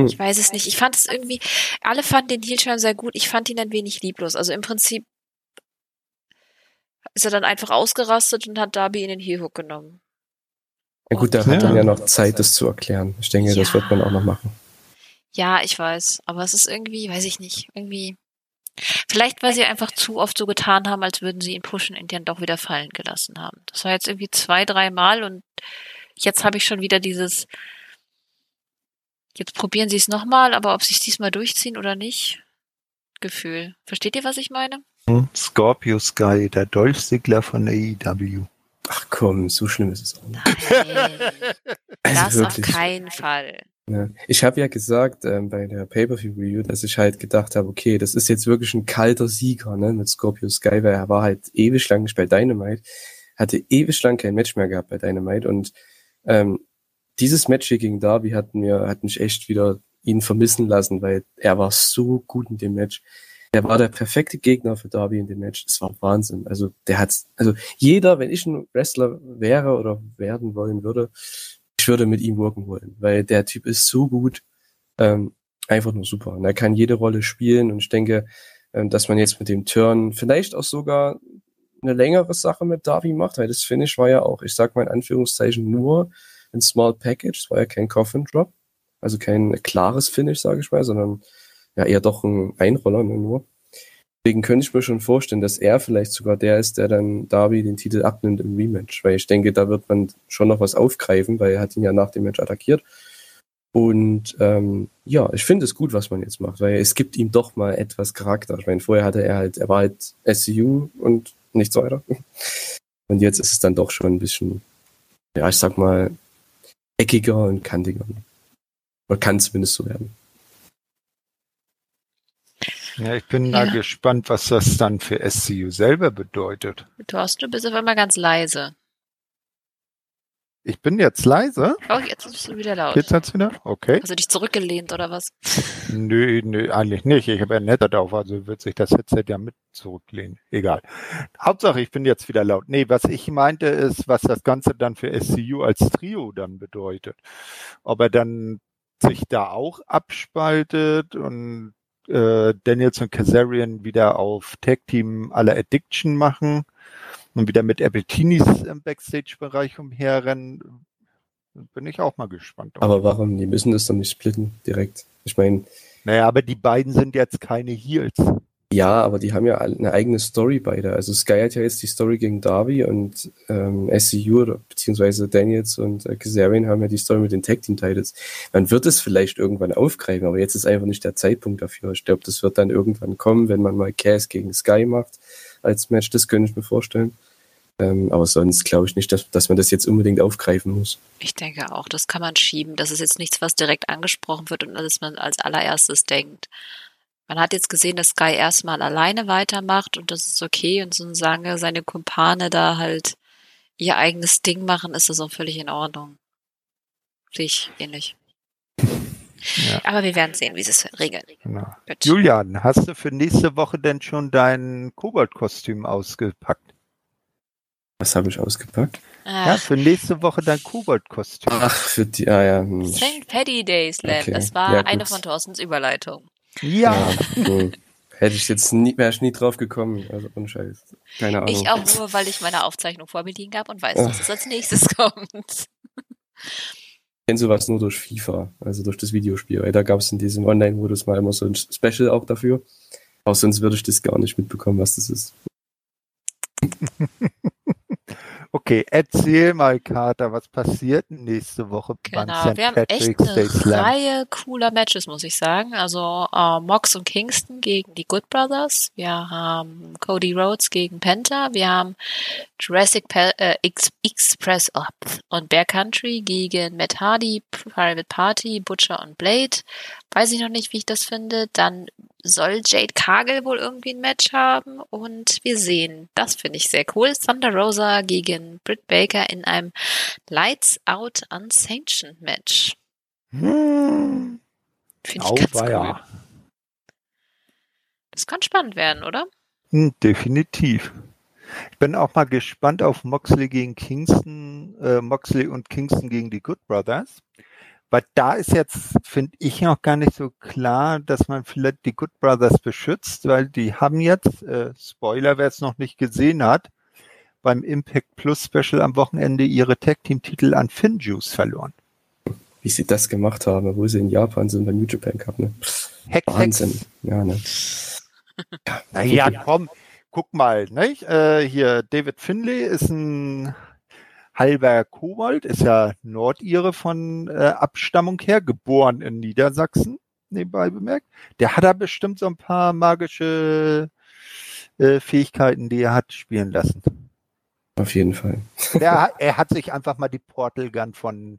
Ich weiß es nicht. Ich fand es irgendwie, alle fanden den Heel-Turn sehr gut, ich fand ihn ein wenig lieblos. Also im Prinzip ist er dann einfach ausgerastet und hat Darby in den Heel-Hook genommen. Ja gut, da hat man ja noch Zeit, das zu erklären. Ich denke, das Ja. wird man auch noch machen. Ja, ich weiß, aber es ist irgendwie, weiß ich nicht, irgendwie. Vielleicht, weil sie einfach zu oft so getan haben, als würden sie ihn pushen und dann doch wieder fallen gelassen haben. Das war jetzt irgendwie zwei, drei Mal und jetzt habe ich schon wieder dieses, jetzt probieren sie es nochmal, aber ob sie es diesmal durchziehen oder nicht, Gefühl. Versteht ihr, was ich meine? Scorpio Sky, der Dolph Ziggler von AEW. Ach komm, so schlimm ist es auch nicht. Nein, [laughs] das Also auf keinen Fall. Ja. Ich habe ja gesagt ähm, bei der Pay-Per-View-Review, dass ich halt gedacht habe, okay, das ist jetzt wirklich ein kalter Sieger ne, mit Scorpio Sky, weil er war halt ewig lang nicht bei Dynamite, hatte ewig lang kein Match mehr gehabt bei Dynamite und ähm, dieses Match hier gegen Darby hat mir hat mich echt wieder ihn vermissen lassen, weil er war so gut in dem Match. Er war der perfekte Gegner für Darby in dem Match. Das war Wahnsinn. Also der hat, also jeder, wenn ich ein Wrestler wäre oder werden wollen würde, ich würde mit ihm worken wollen, weil der Typ ist so gut, ähm, einfach nur super. Und er kann jede Rolle spielen und ich denke, ähm, dass man jetzt mit dem Turn vielleicht auch sogar eine längere Sache mit Darby macht, weil das Finish war ja auch, ich sag mal in Anführungszeichen, nur ein Small Package, es war ja kein Coffin Drop, also kein klares Finish, sage ich mal, sondern ja eher doch ein Einroller ne, nur. Deswegen könnte ich mir schon vorstellen, dass er vielleicht sogar der ist, der dann Darby den Titel abnimmt im Rematch, weil ich denke, da wird man schon noch was aufgreifen, weil er hat ihn ja nach dem Match attackiert. Und ähm, ja, ich finde es gut, was man jetzt macht, weil es gibt ihm doch mal etwas Charakter. Ich meine, vorher hatte er halt, er war halt SCU und nichts weiter. Und jetzt ist es dann doch schon ein bisschen, ja, ich sag mal, eckiger und kantiger. Oder kann zumindest so werden. Ja, ich bin Ja. da gespannt, was das dann für SCU selber bedeutet. Thorsten, du bist auf einmal ganz leise. Ich bin jetzt leise. Oh, jetzt bist du wieder laut. Jetzt wieder? Okay. Hast du dich zurückgelehnt oder was? [laughs] Nö, nö, eigentlich nicht. Ich habe ja Netter drauf, also wird sich das Headset ja mit zurücklehnen. Egal. Hauptsache, ich bin jetzt wieder laut. Nee, was ich meinte ist, was das Ganze dann für SCU als Trio dann bedeutet. Ob er dann sich da auch abspaltet und äh, Daniels und Kazarian wieder auf Tag Team aller Addiction machen und wieder mit Albertinis im Backstage-Bereich umherrennen, bin ich auch mal gespannt. Aber warum? Die müssen das doch nicht splitten direkt. Ich meine, Naja, aber die beiden sind jetzt keine Heels. ja, aber die haben ja eine eigene Story beide. Also Sky hat ja jetzt die Story gegen Darby und ähm, SCU beziehungsweise Daniels und äh, Kazarian haben ja die Story mit den Tag Team Titles. Man wird es vielleicht irgendwann aufgreifen, aber jetzt ist einfach nicht der Zeitpunkt dafür. Ich glaube, das wird dann irgendwann kommen, wenn man mal Cass gegen Sky macht als Match. Das könnte ich mir vorstellen. Ähm, aber sonst glaube ich nicht, dass, dass man das jetzt unbedingt aufgreifen muss. Ich denke auch, das kann man schieben. Das ist jetzt nichts, was direkt angesprochen wird und dass man als allererstes denkt. Man hat jetzt gesehen, dass Sky erstmal alleine weitermacht und das ist okay und so solange seine Kumpane da halt ihr eigenes Ding machen, ist das auch völlig in Ordnung. Sehe ich ähnlich. Ja. Aber wir werden sehen, wie sie es regeln. Genau. Julian, hast du für nächste Woche denn schon dein Kobold-Kostüm ausgepackt? Was habe ich ausgepackt? Ja, Ah, für nächste Woche dein Kobold-Kostüm. Ach, für die, ah ja. Hm. St. Paddy Day Slam, Okay. das war Ja, eine von Thorstens Überleitungen. Ja. hm. Hätte ich jetzt nie, wäre ich nie drauf gekommen. Also unscheiß. Keine Ahnung. Ich auch nur, weil ich meine Aufzeichnung vor mir liegen habe und weiß, dass es als nächstes [laughs] kommt. Kenne sowas nur durch FIFA, also durch das Videospiel. Weil da gab es in diesem Online-Modus mal immer so ein Special auch dafür. Auch sonst würde ich das gar nicht mitbekommen, was das ist. [laughs] Okay, erzähl mal, Kater, was passiert nächste Woche beim Genau, St. wir haben echt eine? Reihe cooler Matches, muss ich sagen. Also äh, Mox und Kingston gegen die Good Brothers. Wir haben Cody Rhodes gegen Penta. Wir haben Jurassic Pe äh, X Express pf, und Bear Country gegen Matt Hardy, Private Party, Butcher und Blade. Weiß ich noch nicht, wie ich das finde. Dann soll Jade Cargill wohl irgendwie ein Match haben und wir sehen, das finde ich sehr cool, Thunder Rosa gegen Britt Baker in einem Lights Out Unsanctioned Match. Hm. Finde ich ganz cool. Das kann spannend werden, oder? Hm, definitiv. Ich bin auch mal gespannt auf Moxley gegen Kingston, äh, Moxley und Kingston gegen die Good Brothers. Weil da ist jetzt, finde ich, noch gar nicht so klar, dass man vielleicht die Good Brothers beschützt, weil die haben jetzt, äh, Spoiler, wer es noch nicht gesehen hat, beim Impact Plus Special am Wochenende ihre Tag Team Titel an Finjuice verloren. Wie sie das gemacht haben, obwohl sie in Japan sind beim New Japan Cup, ne? Heck, Wahnsinn. Ja, ne? Ja, Naja, komm, guck mal, nicht? Äh, hier, David Finlay ist ein halber Kobold, ist ja Nordire von äh, Abstammung her, geboren in Niedersachsen, nebenbei bemerkt. Der hat da bestimmt so ein paar magische äh, Fähigkeiten, die er hat spielen lassen. Auf jeden Fall. [laughs] Der, er hat sich einfach mal die Portal Gun von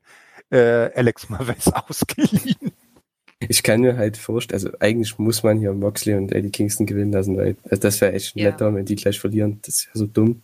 äh, Alex Maves [laughs] ausgeliehen. Ich kann mir halt vorstellen, also eigentlich muss man hier Moxley und Eddie Kingston gewinnen lassen, weil also das wäre echt ein Ja. Letdown, wenn die gleich verlieren. Das ist ja so dumm.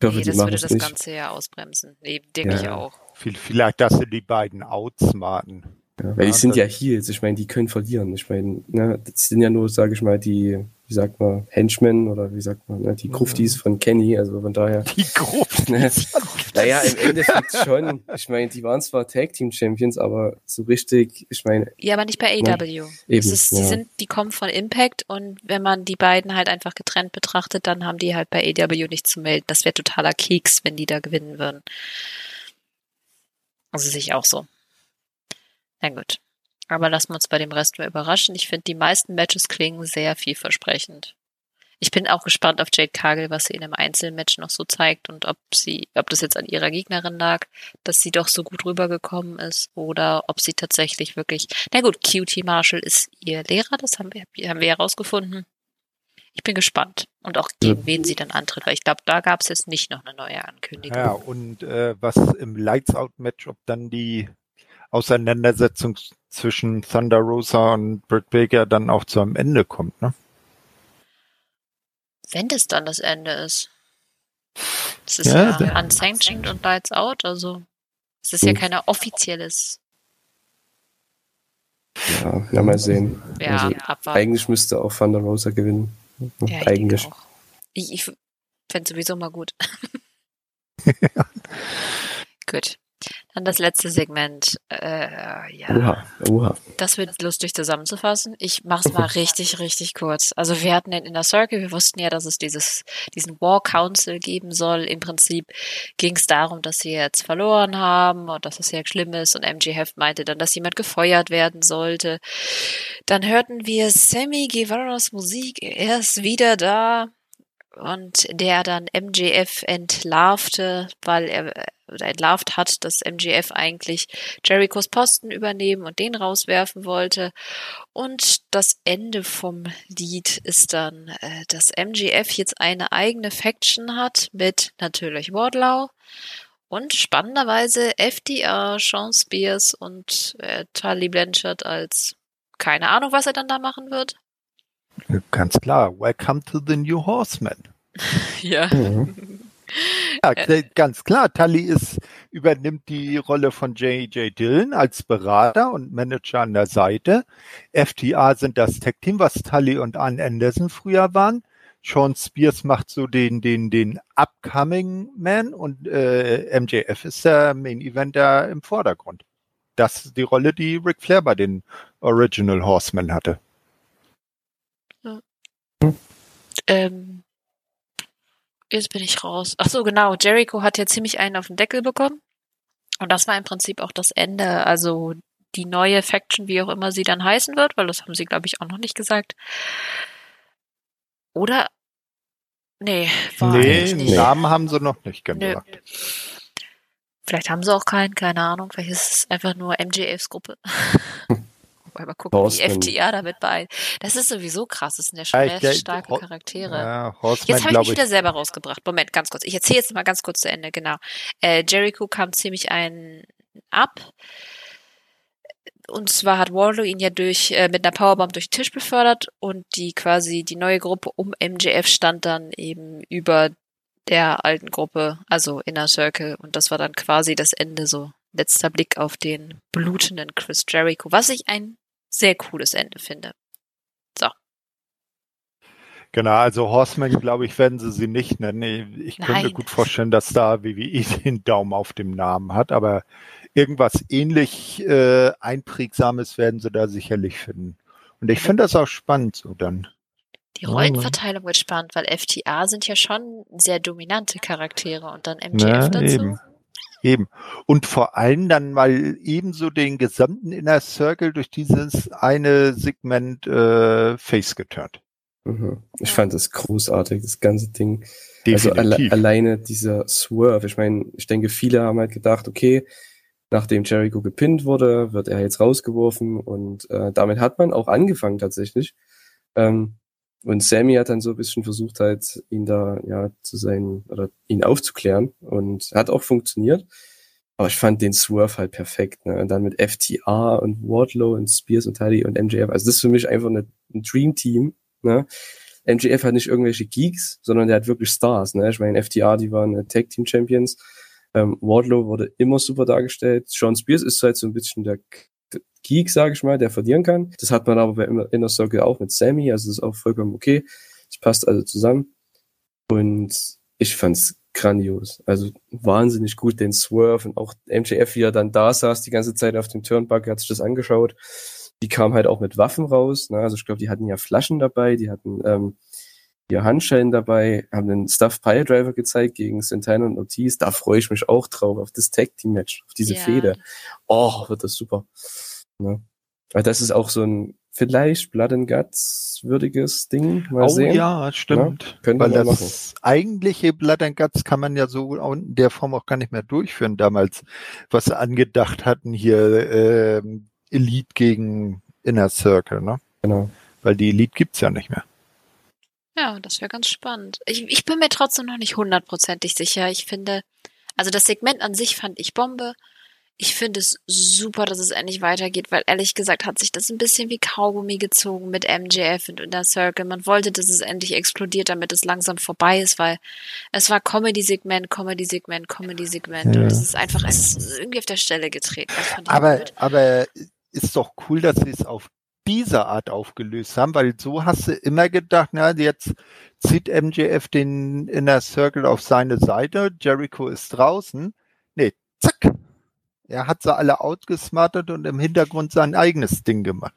Ich hoffe, Nee, das würde das nicht. Ganze ja ausbremsen. Nee, denke Ja. ich auch. Vielleicht, dass sie die beiden outsmarten. Ja, weil Ja, die sind das- ja Heels, ich meine, die können verlieren. Ich meine, ne, das sind ja nur, sage ich mal, die, wie sagt man, Henchmen oder wie sagt man, ne, die Gruftis von Kenny, also von daher. Die Gruppe. Ne, [laughs] naja, im Endeffekt schon. Ich meine, die waren zwar Tag Team Champions, aber so richtig, ich meine, Ja, aber nicht bei AW. eben, es ist, die ja. sind, die kommen von Impact und wenn man die beiden halt einfach getrennt betrachtet, dann haben die halt bei AW nichts zu melden. Das wäre totaler Keks, wenn die da gewinnen würden. Also sehe ich auch so. Na gut. Aber lassen wir uns bei dem Rest mal überraschen. Ich finde, die meisten Matches klingen sehr vielversprechend. Ich bin auch gespannt auf Jade Cargill, was sie in einem Einzelmatch noch so zeigt und ob sie, ob das jetzt an ihrer Gegnerin lag, dass sie doch so gut rübergekommen ist oder ob sie tatsächlich wirklich, na gut, QT Marshall ist ihr Lehrer, das haben wir, haben wir herausgefunden. Ich bin gespannt und auch gegen wen sie dann antritt, weil ich glaube, da gab es jetzt nicht noch eine neue Ankündigung. Ja, und äh, was im Lights Out Match, ob dann die Auseinandersetzung zwischen Thunder Rosa und Britt Baker dann auch zu einem Ende kommt, ne? wenn das dann das Ende ist. Es ist ja, ja unsanctioned und lights out, also es ist ja kein offizielles. Ja, ja, mal sehen. Ja, also, eigentlich müsste auch Van der Rosa gewinnen. Ja, ich eigentlich. Ich, ich fände sowieso mal gut. [laughs] gut. Dann das letzte Segment. Äh, ja. Oha, oha. Das wird lustig zusammenzufassen. Ich mach's mal [laughs] richtig, richtig kurz. Also wir hatten den Inner Circle, wir wussten ja, dass es dieses, diesen War Council geben soll. Im Prinzip ging es darum, dass sie jetzt verloren haben und dass es sehr schlimm ist. Und MGF meinte dann, dass jemand gefeuert werden sollte. Dann hörten wir Sammy Guevaras Musik. Er ist wieder da und der dann MJF entlarvte, weil er entlarvt hat, dass MJF eigentlich Jerichos Posten übernehmen und den rauswerfen wollte. Und das Ende vom Lied ist dann, äh, dass MJF jetzt eine eigene Faction hat mit natürlich Wardlow und spannenderweise FDR, Sean Spears und äh, Tully Blanchard als keine Ahnung, was er dann da machen wird. Ganz klar. Welcome to the New Horseman. [laughs] ja. Mhm. Ja, ganz klar. Tully ist, übernimmt die Rolle von J.J. Dillon als Berater und Manager an der Seite. FTA sind das Tech-Team, was Tully und Ann Anderson früher waren. Sean Spears macht so den, den, den Upcoming Man und äh, MJF ist der Main Eventer im Vordergrund. Das ist die Rolle, die Ric Flair bei den Original Horsemen hatte. Ja. Ähm, Jetzt bin ich raus. Ach so, genau. Jericho hat ja ziemlich einen auf den Deckel bekommen. Und das war im Prinzip auch das Ende. Also die neue Faction, wie auch immer sie dann heißen wird, weil das haben sie, glaube ich, auch noch nicht gesagt. Oder? Nee, war nee, nicht. Namen haben sie noch nicht gesagt. Nö. Vielleicht haben sie auch keinen, keine Ahnung. Vielleicht ist es einfach nur MJFs Gruppe. [laughs] mal gucken, Horseman. wie FTR damit bei. Das ist sowieso krass. Das sind ja schon ja, sehr starke Ho Charaktere. Ja, jetzt habe ich mich wieder selber rausgebracht. Moment, ganz kurz. Ich erzähle jetzt mal ganz kurz zu Ende, genau. Äh, Jericho kam ziemlich ein ab. Und zwar hat Warlow ihn ja durch äh, mit einer Powerbomb durch den Tisch befördert und die quasi die neue Gruppe um MJF stand dann eben über der alten Gruppe, also Inner Circle. Und das war dann quasi das Ende so. Letzter Blick auf den blutenden Chris Jericho, was ich ein sehr cooles Ende finde. So. Genau, also Horseman, glaube ich, werden sie sie nicht nennen. Ich Nein. könnte gut vorstellen, dass da WWE [laughs] den Daumen auf dem Namen hat, aber irgendwas ähnlich äh, Einprägsames werden sie da sicherlich finden. Und ich finde das auch spannend so dann. Die Rollenverteilung wird spannend, weil FTA sind ja schon sehr dominante Charaktere und dann MJF ja, dazu. Eben. Eben. Und vor allem dann mal ebenso den gesamten Inner Circle durch dieses eine Segment äh, face geturnt. Mhm. Ich fand das großartig, das ganze Ding. Also Definitiv. Also alle, alleine dieser Swerve. Ich meine, ich denke, viele haben halt gedacht, okay, nachdem Jericho gepinnt wurde, wird er jetzt rausgeworfen und äh, damit hat man auch angefangen tatsächlich. Ähm, und Sammy hat dann so ein bisschen versucht, halt ihn da ja zu sein oder ihn aufzuklären und hat auch funktioniert. Aber ich fand den Swerve halt perfekt. Ne? Und dann mit FTR und Wardlow und Spears und Tully und MJF. Also das ist für mich einfach eine, ein Dream Team. Ne? MJF hat nicht irgendwelche Geeks, sondern der hat wirklich Stars. Ne? Ich meine, FTR, die waren Tag Team Champions. Ähm, Wardlow wurde immer super dargestellt. Sean Spears ist halt so ein bisschen der Geek, sage ich mal, der verlieren kann. Das hat man aber bei Inner Circle auch mit Sammy, also das ist auch vollkommen okay. Das passt also zusammen. Und ich fand's grandios. Also wahnsinnig gut den Swerve und auch MJF, wie er dann da saß, die ganze Zeit auf dem Turnbuckle, hat sich das angeschaut. Die kam halt auch mit Waffen raus. Ne? Also ich glaube, die hatten ja Flaschen dabei, die hatten ähm, ihr Handschellen dabei, haben den Stuff Pile Driver gezeigt gegen Santana und Ortiz. Da freue ich mich auch drauf, auf das Tag Team Match, auf diese ja. Fehde. Oh, wird das super. Ne? Weil das ist auch so ein vielleicht Blood and Guts würdiges Ding. Mal oh sehen. ja, stimmt. Ja, Weil das machen. eigentliche Blood and Guts kann man ja so in der Form auch gar nicht mehr durchführen damals, was sie angedacht hatten hier äh, Elite gegen Inner Circle, ne? Genau. Weil die Elite gibt's ja nicht mehr. Ja, das wäre ganz spannend. Ich, ich bin mir trotzdem noch nicht hundertprozentig sicher. Ich finde, also das Segment an sich fand ich Bombe. Ich finde es super, dass es endlich weitergeht, weil ehrlich gesagt hat sich das ein bisschen wie Kaugummi gezogen mit MJF und Inner Circle. Man wollte, dass es endlich explodiert, damit es langsam vorbei ist, weil es war Comedy-Segment, Comedy-Segment, Comedy-Segment ja. und es ist einfach es ist irgendwie auf der Stelle getreten. Aber, aber ist doch cool, dass sie es auf diese Art aufgelöst haben, weil so hast du immer gedacht, na, jetzt zieht MJF den Inner Circle auf seine Seite, Jericho ist draußen. Nee, zack, er hat sie alle outgesmartet und im Hintergrund sein eigenes Ding gemacht.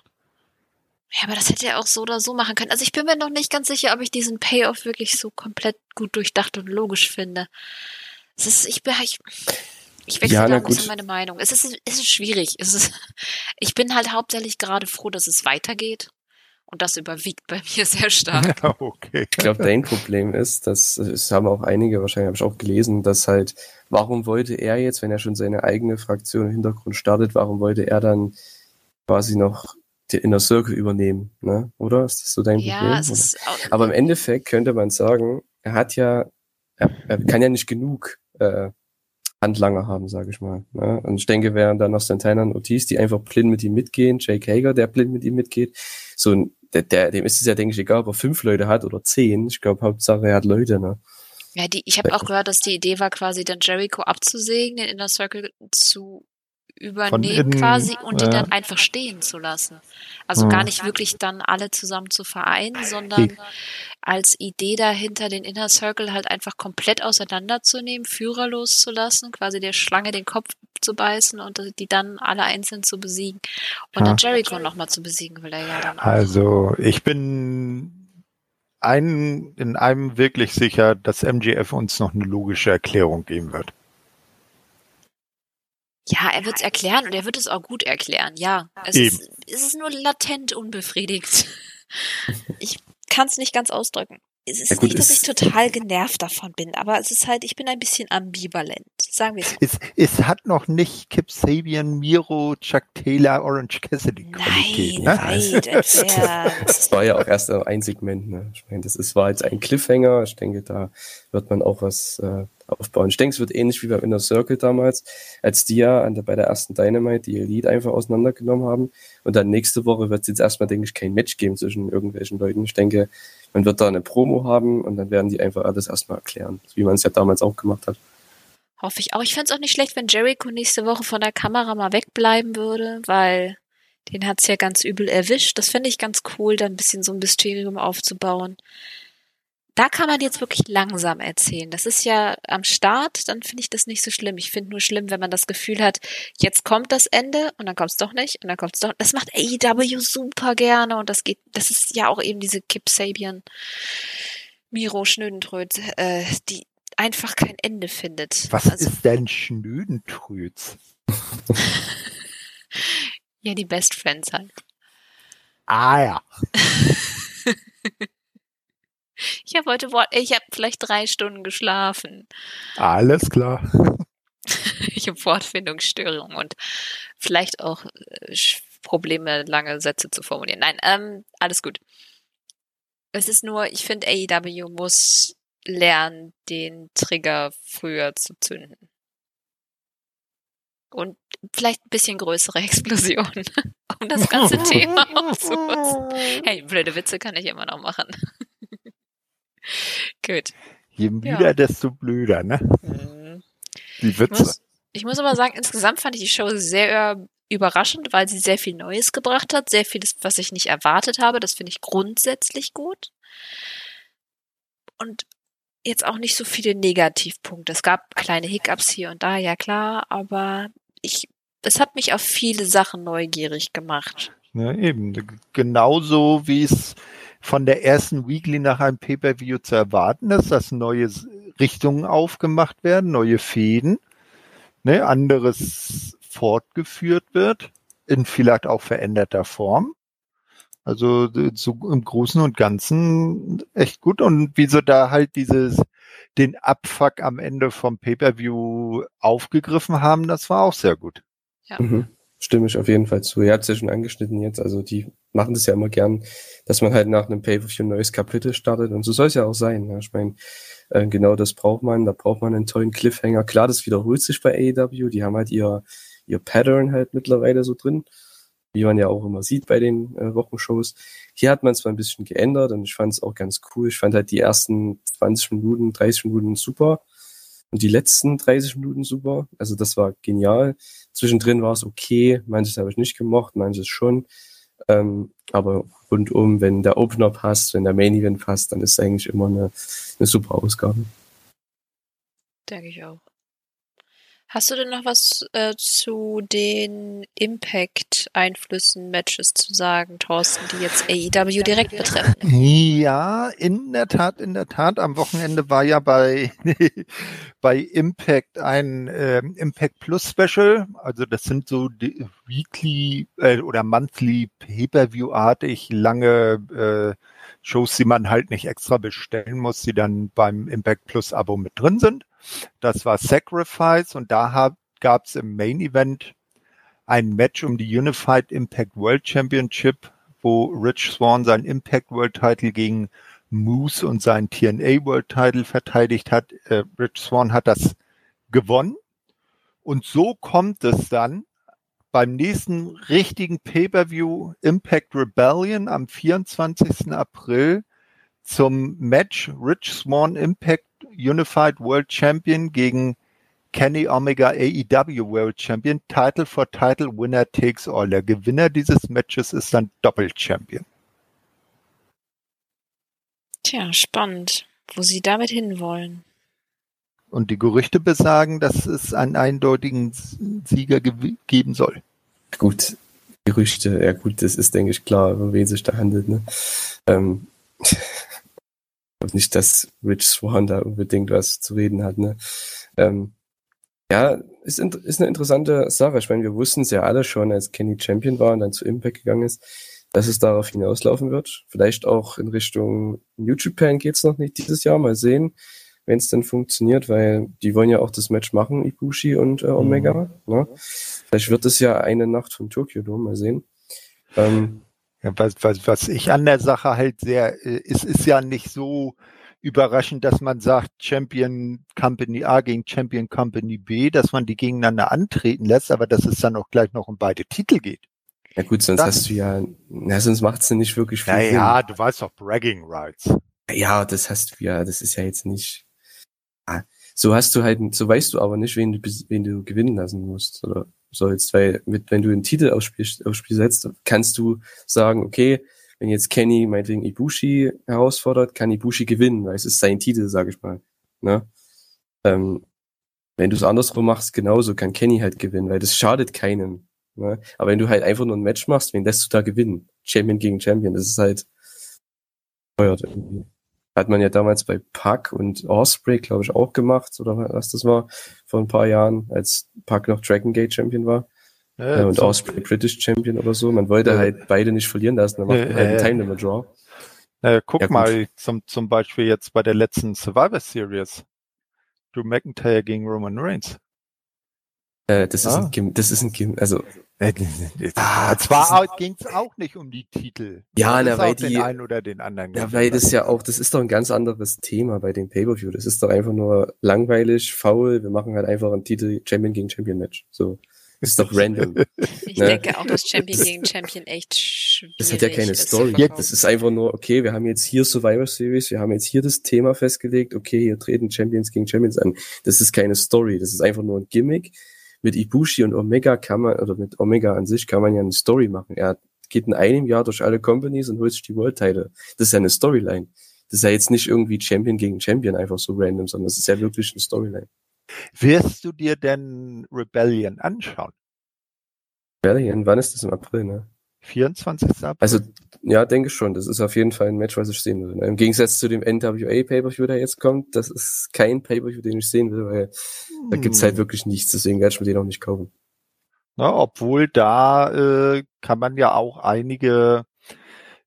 Ja, aber das hätte er auch so oder so machen können. Also ich bin mir noch nicht ganz sicher, ob ich diesen Payoff wirklich so komplett gut durchdacht und logisch finde. Es ist, ich bin, ich, ich wechsle ja, da ein bisschen meine Meinung. Es ist, es ist schwierig. Es ist, [laughs] ich bin halt hauptsächlich gerade froh, dass es weitergeht. Und das überwiegt bei mir sehr stark. [laughs] Ja, okay. Ich glaube, dein Problem ist, dass, das haben auch einige, wahrscheinlich habe ich auch gelesen, dass halt, warum wollte er jetzt, wenn er schon seine eigene Fraktion im Hintergrund startet, warum wollte er dann quasi noch den Inner Circle übernehmen, ne? Oder? Ist das so dein ja, Problem? Es ist auch, Aber im Endeffekt könnte man sagen, er hat ja, er, er kann ja nicht genug äh, Handlanger haben, sage ich mal. Ne? Und ich denke, wären da noch Santana und Ortiz, die einfach blind mit ihm mitgehen, Jake Hager, der blind mit ihm mitgeht, so ein der, der, dem ist es ja, denke ich, egal, ob er fünf Leute hat oder zehn. Ich glaube, Hauptsache er hat Leute, ne? Ja, die, ich habe auch gehört, dass die Idee war, quasi dann Jericho abzusägen, den Inner Circle zu übernehmen innen, quasi und ja. den dann einfach stehen zu lassen. Also ja. gar nicht wirklich dann alle zusammen zu vereinen, sondern als Idee dahinter den Inner Circle halt einfach komplett auseinanderzunehmen, führerlos zu lassen, quasi der Schlange den Kopf zu beißen und die dann alle einzeln zu besiegen. Und dann Jericho nochmal zu besiegen will er ja dann auch. Also ich bin ein, in einem wirklich sicher, dass MGF uns noch eine logische Erklärung geben wird. Ja, er wird es erklären und er wird es auch gut erklären, ja. Es, Ist, es ist nur latent unbefriedigt. [laughs] Ich kann es nicht ganz ausdrücken. Es ist ja, gut, nicht, dass ich total genervt davon bin, aber es ist halt, ich bin ein bisschen ambivalent. Sagen wir es, es hat noch nicht Kip Sabian, Miro, Chuck Taylor, Orange Cassidy Qualität. Nein, ne? [laughs] das war ja auch erst ein Segment. Ne? Ich meine, das ist, war jetzt ein Cliffhanger. Ich denke, da wird man auch was äh, aufbauen. Ich denke, es wird ähnlich wie beim Inner Circle damals, als die ja an der, bei der ersten Dynamite die Elite einfach auseinandergenommen haben. Und dann nächste Woche wird es jetzt erstmal, denke ich, kein Match geben zwischen irgendwelchen Leuten. Ich denke, man wird da eine Promo haben und dann werden die einfach alles erstmal erklären, wie man es ja damals auch gemacht hat. Hoffe ich auch. Ich fände es auch nicht schlecht, wenn Jericho nächste Woche von der Kamera mal wegbleiben würde, weil den hat es ja ganz übel erwischt. Das fände ich ganz cool, da ein bisschen so ein Mysterium aufzubauen. Da kann man jetzt wirklich langsam erzählen. Das ist ja am Start, dann finde ich das nicht so schlimm. Ich finde nur schlimm, wenn man das Gefühl hat, jetzt kommt das Ende und dann kommt es doch nicht und dann kommt es doch. Das macht AEW super gerne und das geht, das ist ja auch eben diese Kip Sabian, Miro Schnödentröd, äh, die einfach kein Ende findet. Was also, ist denn Schnödentröd? [laughs] ja, die Best Friends halt. Ah ja. [laughs] Ich habe heute Wort, ich habe vielleicht drei Stunden geschlafen. Alles klar. [laughs] ich habe Wortfindungsstörungen und vielleicht auch äh, Probleme, lange Sätze zu formulieren. Nein, ähm, alles gut. Es ist nur, ich finde, AEW muss lernen, den Trigger früher zu zünden. Und vielleicht ein bisschen größere [laughs] Explosionen, um das ganze [laughs] Thema aufzupassen. Hey, blöde Witze kann ich immer noch machen. [laughs] Gut. Je müder, ja. desto blöder, ne? Mhm. Die Witze. Ich muss, ich muss aber sagen, insgesamt fand ich die Show sehr überraschend, weil sie sehr viel Neues gebracht hat, sehr vieles, was ich nicht erwartet habe. Das finde ich grundsätzlich gut. Und jetzt auch nicht so viele Negativpunkte. Es gab kleine Hiccups hier und da, ja klar, aber ich, es hat mich auf viele Sachen neugierig gemacht. Ja, eben. Genauso wie es von der ersten Weekly nach einem Pay-per-View zu erwarten ist, dass neue Richtungen aufgemacht werden, neue Fäden, ne, anderes fortgeführt wird, in vielleicht auch veränderter Form. Also so im Großen und Ganzen echt gut. Und wie sie da halt dieses, den Abfuck am Ende vom Pay-Per-View aufgegriffen haben, das war auch sehr gut. Ja. Mhm. Stimme ich auf jeden Fall zu. Ihr habt es ja schon angeschnitten jetzt. Also die machen das ja immer gern, dass man halt nach einem Pay-Per-View ein neues Kapitel startet. Und so soll es ja auch sein. Ja. Ich meine, äh, genau das braucht man. Da braucht man einen tollen Cliffhanger. Klar, das wiederholt sich bei AEW. Die haben halt ihr, ihr Pattern halt mittlerweile so drin wie man ja auch immer sieht bei den äh, Wochenshows. Hier hat man es mal ein bisschen geändert und ich fand es auch ganz cool. Ich fand halt die ersten 20 Minuten, 30 Minuten super und die letzten 30 Minuten super. Also das war genial. Zwischendrin war es okay, manches habe ich nicht gemocht, manches schon. Ähm, aber rundum, wenn der Opener passt, wenn der Main Event passt, dann ist es eigentlich immer eine, eine super Ausgabe. Denke ich auch. Hast du denn noch was äh, zu den Impact-Einflüssen, Matches zu sagen, Thorsten, die jetzt AEW direkt betreffen? Ja, in der Tat, in der Tat. Am Wochenende war ja bei, [laughs] bei Impact ein äh, Impact Plus Special. Also das sind so die Weekly äh, oder Monthly Pay-Per-View-artig lange äh, Shows, die man halt nicht extra bestellen muss, die dann beim Impact Plus Abo mit drin sind. Das war Sacrifice und da gab es im Main Event ein Match um die Unified Impact World Championship, wo Rich Swan seinen Impact World Title gegen Moose und seinen TNA World Title verteidigt hat. Äh, Rich Swan hat das gewonnen. Und so kommt es dann beim nächsten richtigen Pay-per-View Impact Rebellion am 24. April zum Match Rich Swan Impact Unified World Champion gegen Kenny Omega AEW World Champion. Title for Title Winner takes all. Der Gewinner dieses Matches ist dann Doppel-Champion. Tja, spannend, wo sie damit hinwollen. Und die Gerüchte besagen, dass es einen eindeutigen Sieger geben soll. Gut, Gerüchte, ja gut, das ist, denke ich, klar, um wen sich da handelt. Ne? Ähm, nicht, dass Rich Swan da unbedingt was zu reden hat. Ne? Ähm, ja, ist, ist eine interessante Sache. Ich meine, wir wussten es ja alle schon, als Kenny Champion war und dann zu Impact gegangen ist, dass es darauf hinauslaufen wird. Vielleicht auch in Richtung New Japan geht's noch nicht dieses Jahr. Mal sehen, wenn es dann funktioniert, weil die wollen ja auch das Match machen, Ibushi und äh, Omega. Mhm. Ne? Vielleicht wird es ja eine Nacht von Tokyo Dome. Mal sehen. Ähm, ja, was, was, was ich an der Sache halt sehr, äh, ist, ist ja nicht so überraschend, dass man sagt, Champion Company A gegen Champion Company B, dass man die gegeneinander antreten lässt, aber dass es dann auch gleich noch um beide Titel geht. Ja gut, sonst das, hast du ja, na, sonst macht es ja nicht wirklich viel Sinn. Ja, du weißt doch Bragging Rights. Ja, das hast du ja, das ist ja jetzt nicht, so hast du halt, so weißt du aber nicht, wen du, wen du gewinnen lassen musst, oder sollst, weil mit, wenn du einen Titel aufs Spiel, aufs Spiel setzt, kannst du sagen, okay, wenn jetzt Kenny meinetwegen Ibushi herausfordert, kann Ibushi gewinnen, weil es ist sein Titel, sage ich mal. Ne? Ähm, wenn du es andersrum machst, genauso kann Kenny halt gewinnen, weil das schadet keinem. Ne? Aber wenn du halt einfach nur ein Match machst, wen lässt du da gewinnen? Champion gegen Champion, das ist halt feuert irgendwie. Hat man ja damals bei Puck und Osprey, glaube ich, auch gemacht, oder was das war, vor ein paar Jahren, als Puck noch Dragon Gate Champion war. Ja, äh, und so Osprey British Champion oder so. Man wollte äh, halt beide nicht verlieren lassen, dann macht man halt einen Time Limit Draw. Äh, guck ja, mal, zum, zum Beispiel jetzt bei der letzten Survivor Series. Drew McIntyre gegen Roman Reigns. Äh, das, ah. ist ein Gim das ist ein Gim also ah, zwar ging es auch nicht um die Titel. Ja, na, weil die, den einen oder den anderen. Ja, weil das ja auch, das ist doch ein ganz anderes Thema bei dem Pay-Per-View. Das ist doch einfach nur langweilig, faul. Wir machen halt einfach einen Titel Champion gegen Champion Match. So. Das ist doch random. [laughs] Ich ne? denke auch, dass Champion gegen Champion echt schwierig Das hat ja keine Story. Das ist einfach nur, okay, wir haben jetzt hier Survivor Series, wir haben jetzt hier das Thema festgelegt, okay, hier treten Champions gegen Champions an. Das ist keine Story, das ist einfach nur ein Gimmick mit Ibushi und Omega kann man, oder mit Omega an sich kann man ja eine Story machen. Er geht in einem Jahr durch alle Companies und holt sich die World Title. Das ist ja eine Storyline. Das ist ja jetzt nicht irgendwie Champion gegen Champion einfach so random, sondern das ist ja wirklich eine Storyline. Wirst du dir denn Rebellion anschauen? Rebellion, wann ist das im April, ne? 24. April. Also, ja, denke schon. Das ist auf jeden Fall ein Match, was ich sehen will. Ne? Im Gegensatz zu dem NWA Pay-Per-View, der jetzt kommt, das ist kein Pay-Per-View, den ich sehen will, weil hm. da gibt's halt wirklich nichts. Deswegen werde ich mir den auch nicht kaufen. Na, obwohl da äh, kann man ja auch einige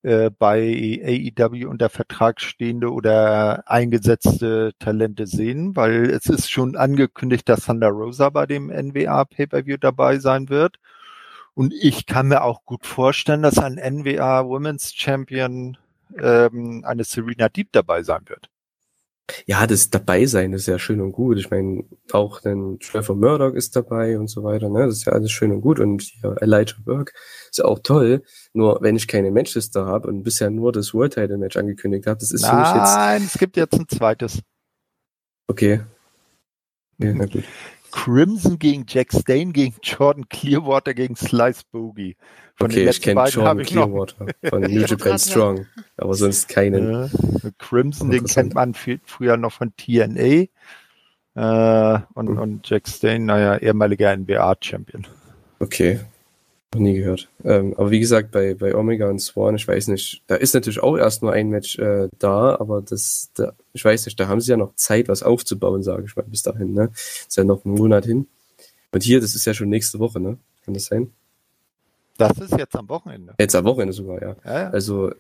äh, bei AEW unter Vertrag stehende oder eingesetzte Talente sehen, weil es ist schon angekündigt, dass Thunder Rosa bei dem NWA Pay-per-View dabei sein wird. Und ich kann mir auch gut vorstellen, dass ein NWA Women's Champion ähm, eine Serena Deep dabei sein wird. Ja, das dabei sein ist ja schön und gut. Ich meine, auch dann Trevor Murdoch ist dabei und so weiter. Ne? Das ist ja alles schön und gut. Und hier Elijah Burke ist ja auch toll. Nur wenn ich keine Manchester habe und bisher nur das World Title Match angekündigt habe, das ist Nein, für mich jetzt. Nein, es gibt jetzt ein zweites. Okay. Ja, na gut. Crimson gegen Jack Stain gegen Jordan Clearwater gegen Slice Bogey. Von okay, ich kenne Jordan Clearwater von [laughs] New Japan Strong, aber sonst keinen. Ja, Crimson, den kennt man viel, früher noch von TNA. Äh, und, mhm. und Jack Stain, naja, ehemaliger NBA-Champion. Okay, noch nie gehört. Ähm, aber wie gesagt, bei, bei Omega und Swan, ich weiß nicht, da ist natürlich auch erst nur ein Match äh, da, aber das, da, ich weiß nicht, da haben sie ja noch Zeit, was aufzubauen, sage ich mal, bis dahin, ne? Ist ja noch ein Monat hin. Und hier, das ist ja schon nächste Woche, ne? Kann das sein? Das ist jetzt am Wochenende. Jetzt am Wochenende sogar, ja. ja, ja. Also,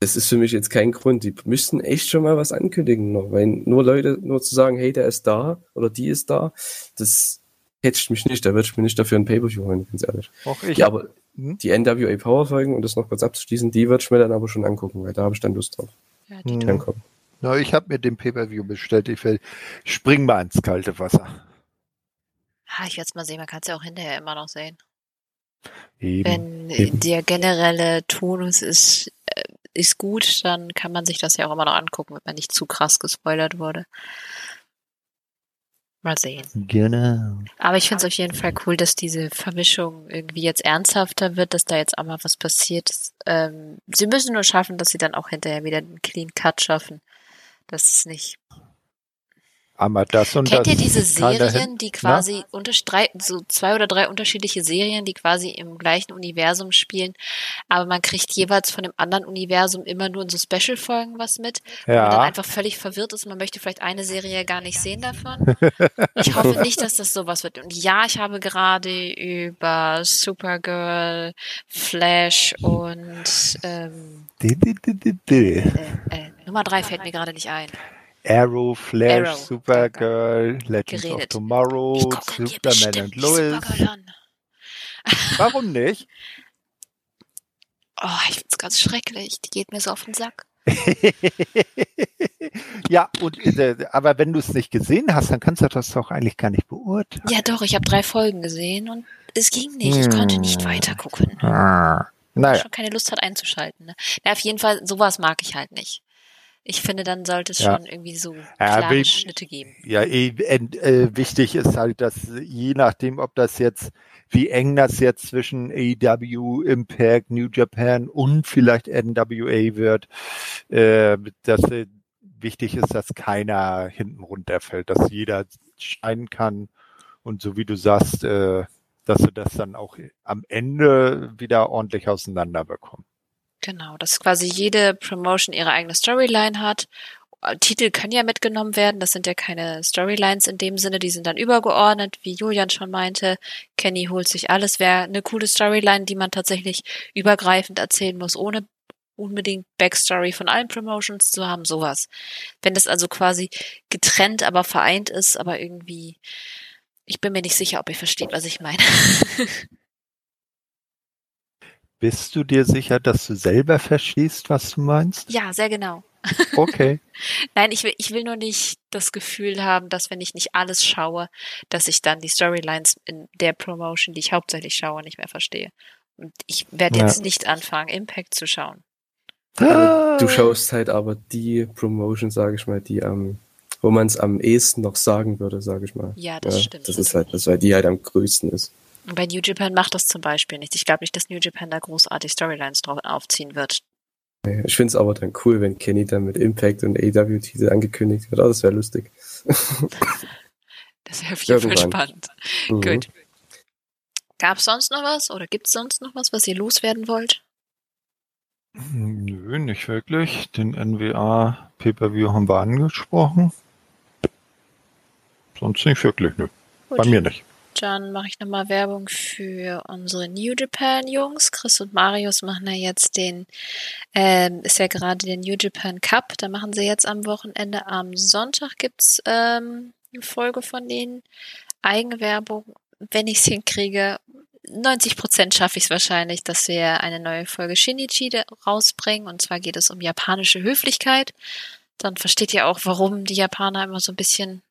das ist für mich jetzt kein Grund. Die müssten echt schon mal was ankündigen noch, weil nur Leute, nur zu sagen, hey, der ist da oder die ist da, das catcht mich nicht, da würde ich mir nicht dafür ein Pay-Per-View holen, ganz ehrlich. Auch ich. Ja, aber hm? die NWA Power-Folgen, um das noch kurz abzuschließen, die würde ich mir dann aber schon angucken, weil da habe ich dann Lust drauf. Ja, die hm. kommen. Na, ich habe mir den Pay-Per-View bestellt. Ich will, spring mal ins kalte Wasser. Ah, ich werde es mal sehen. Man kann es ja auch hinterher immer noch sehen. Eben. Wenn Eben. der generelle Tonus ist, äh, ist gut, dann kann man sich das ja auch immer noch angucken, wenn man nicht zu krass gespoilert wurde. Mal sehen. Genau. Aber ich finde es auf jeden Fall cool, dass diese Vermischung irgendwie jetzt ernsthafter wird, dass da jetzt auch mal was passiert. Ähm, sie müssen nur schaffen, dass sie dann auch hinterher wieder einen Clean Cut schaffen. Das ist nicht aber das und Kennt das ihr diese Serien, die quasi unter, so zwei oder drei unterschiedliche Serien, die quasi im gleichen Universum spielen, aber man kriegt jeweils von dem anderen Universum immer nur in so Special-Folgen was mit, ja. wo man dann einfach völlig verwirrt ist und man möchte vielleicht eine Serie gar nicht sehen davon. [laughs] Ich hoffe nicht, dass das sowas wird. Und ja, ich habe gerade über Supergirl, Flash und ähm, äh, äh, Nummer drei fällt mir gerade nicht ein. Arrow, Flash, Arrow, Supergirl, Legends geredet. of Tomorrow, Superman und Lois. [laughs] Warum nicht? Oh, ich find's ganz schrecklich. Die geht mir so auf den Sack. [laughs] ja, und äh, aber wenn du es nicht gesehen hast, dann kannst du das doch eigentlich gar nicht beurteilen. Ja, doch, ich habe drei Folgen gesehen und es ging nicht. Ich konnte nicht hm. weiter gucken. Ah. Naja. schon keine Lust hat einzuschalten. Ne? Na, auf jeden Fall, sowas mag ich halt nicht. Ich finde, dann sollte es ja. schon irgendwie so klare ja, Schnitte geben. Ja, eh, äh, wichtig ist halt, dass je nachdem, ob das jetzt, wie eng das jetzt zwischen AEW, Impact, New Japan und vielleicht NWA wird, äh, dass äh, wichtig ist, dass keiner hinten runterfällt, dass jeder scheinen kann und so wie du sagst, äh, dass sie das dann auch am Ende wieder ordentlich auseinander bekommen. Genau, dass quasi jede Promotion ihre eigene Storyline hat. Titel können ja mitgenommen werden, das sind ja keine Storylines in dem Sinne, die sind dann übergeordnet, wie Julian schon meinte. Kenny holt sich alles, wäre eine coole Storyline, die man tatsächlich übergreifend erzählen muss, ohne unbedingt Backstory von allen Promotions zu haben, sowas. Wenn das also quasi getrennt, aber vereint ist, aber irgendwie, ich bin mir nicht sicher, ob ihr versteht, was ich meine. [laughs] Bist du dir sicher, dass du selber verstehst, was du meinst? Ja, sehr genau. [laughs] Okay. Nein, ich will, ich will nur nicht das Gefühl haben, dass wenn ich nicht alles schaue, dass ich dann die Storylines in der Promotion, die ich hauptsächlich schaue, nicht mehr verstehe. Und ich werde jetzt ja. nicht anfangen, Impact zu schauen. Ah. Du schaust halt aber die Promotion, sage ich mal, die am, ähm, wo man es am ehesten noch sagen würde, sage ich mal. Ja, das ja, stimmt. Das ist halt das, weil die halt am größten ist. Bei New Japan macht das zum Beispiel nicht. Ich glaube nicht, dass New Japan da großartig Storylines drauf aufziehen wird. Ich finde es aber dann cool, wenn Kenny dann mit Impact und AW-Titel angekündigt wird. Oh, das wäre lustig. das wäre auf jeden Fall spannend. Mhm. Gut. Gab es sonst noch was oder gibt es sonst noch was, was ihr loswerden wollt? Nö, nicht wirklich. Den NWA Pay-Per-View haben wir angesprochen. Sonst nicht wirklich, nö. Gut. Bei mir nicht. Dann mache ich nochmal Werbung für unsere New Japan Jungs. Chris und Marius machen ja jetzt den, ähm, ist ja gerade der New Japan Cup. Da machen sie jetzt am Wochenende. Am Sonntag gibt's ähm, eine Folge von denen. Eigenwerbung, wenn ich es hinkriege. 90 Prozent schaffe ich es wahrscheinlich, dass wir eine neue Folge Shinichi rausbringen. Und zwar geht es um japanische Höflichkeit. Dann versteht ihr auch, warum die Japaner immer so ein bisschen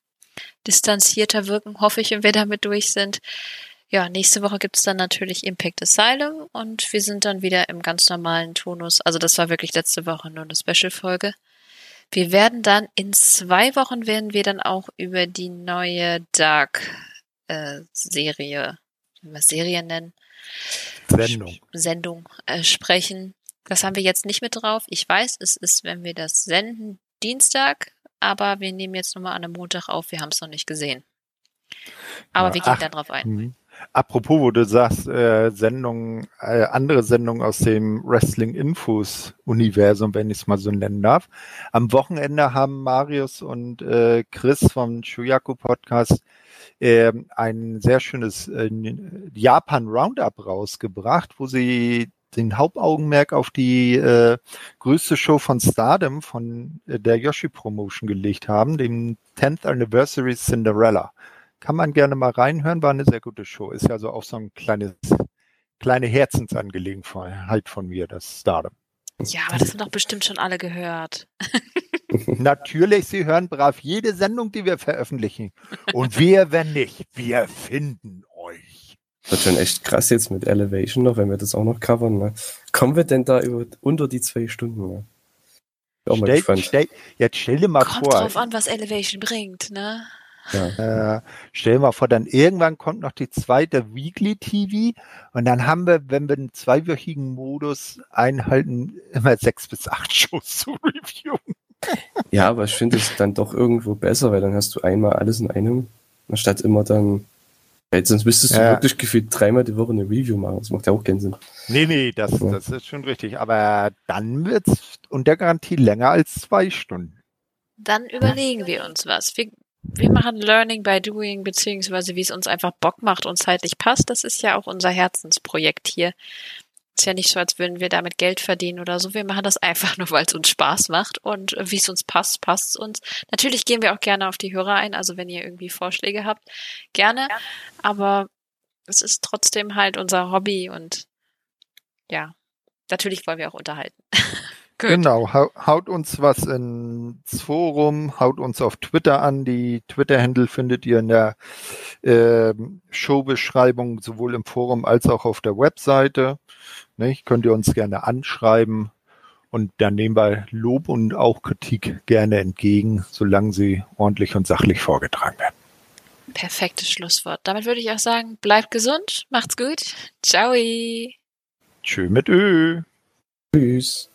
distanzierter wirken, hoffe ich, wenn wir damit durch sind. Ja, nächste Woche gibt's dann natürlich Impact Asylum und wir sind dann wieder im ganz normalen Tonus. Also das war wirklich letzte Woche nur eine Special-Folge. Wir werden dann in zwei Wochen werden wir dann auch über die neue Dark-Serie, äh, wie wir Serie nennen, Sendung, Sendung äh, sprechen. Das haben wir jetzt nicht mit drauf. Ich weiß, es ist, wenn wir das senden, Dienstag aber wir nehmen jetzt nochmal an einem Montag auf, wir haben es noch nicht gesehen. Aber ja, wir gehen ach, darauf ein. Mh. Apropos, wo du sagst, äh, Sendungen, äh, andere Sendungen aus dem Wrestling Infos Universum, wenn ich es mal so nennen darf. Am Wochenende haben Marius und äh, Chris vom Shuyaku Podcast äh, ein sehr schönes äh, Japan Roundup rausgebracht, wo sie den Hauptaugenmerk auf die äh, größte Show von Stardom von äh, der Yoshi Promotion gelegt haben, dem 10th Anniversary Cinderella. Kann man gerne mal reinhören, war eine sehr gute Show. Ist ja so auch so ein kleines, kleine Herzensangelegenheit von mir, das Stardom. Ja, aber das haben doch bestimmt schon alle gehört. [laughs] [laughs] Natürlich, Sie hören brav jede Sendung, die wir veröffentlichen. Und wir, wenn nicht, wir finden. Wird schon echt krass jetzt mit Elevation noch, wenn wir das auch noch covern. Ne? Kommen wir denn da über, unter die zwei Stunden? Ne? Auch mal stell, stell, jetzt stell dir mal kommt vor. Kommt drauf an, was Elevation bringt, ne? Ja. Äh, stell dir mal vor, dann irgendwann kommt noch die zweite Weekly TV und dann haben wir, wenn wir einen zweiwöchigen Modus einhalten, immer sechs bis acht Shows zu reviewen. Ja, aber ich finde es dann doch irgendwo besser, weil dann hast du einmal alles in einem, anstatt immer dann Weil sonst müsstest du ja. wirklich gefühlt dreimal die Woche eine Review machen. Das macht ja auch keinen Sinn. Nee, nee, das, ja. das ist schon richtig. Aber dann wird es unter Garantie länger als zwei Stunden. Dann überlegen wir uns was. Wir, wir machen Learning by Doing, beziehungsweise wie es uns einfach Bock macht und zeitlich passt. Das ist ja auch unser Herzensprojekt hier. Ist ja nicht so, als würden wir damit Geld verdienen oder so. Wir machen das einfach nur, weil es uns Spaß macht und wie es uns passt, passt es uns. Natürlich gehen wir auch gerne auf die Hörer ein. Also wenn ihr irgendwie Vorschläge habt, gerne. Aber es ist trotzdem halt unser Hobby und ja, natürlich wollen wir auch unterhalten. [laughs] genau, haut uns was ins Forum, haut uns auf Twitter an. Die Twitter-Handle findet ihr in der äh, Showbeschreibung sowohl im Forum als auch auf der Webseite. Nicht? Könnt ihr uns gerne anschreiben und dann nehmen wir Lob und auch Kritik gerne entgegen, solange sie ordentlich und sachlich vorgetragen werden. Perfektes Schlusswort. Damit würde ich auch sagen, bleibt gesund, macht's gut. Ciao. Tschö mit Ö. Tschüss.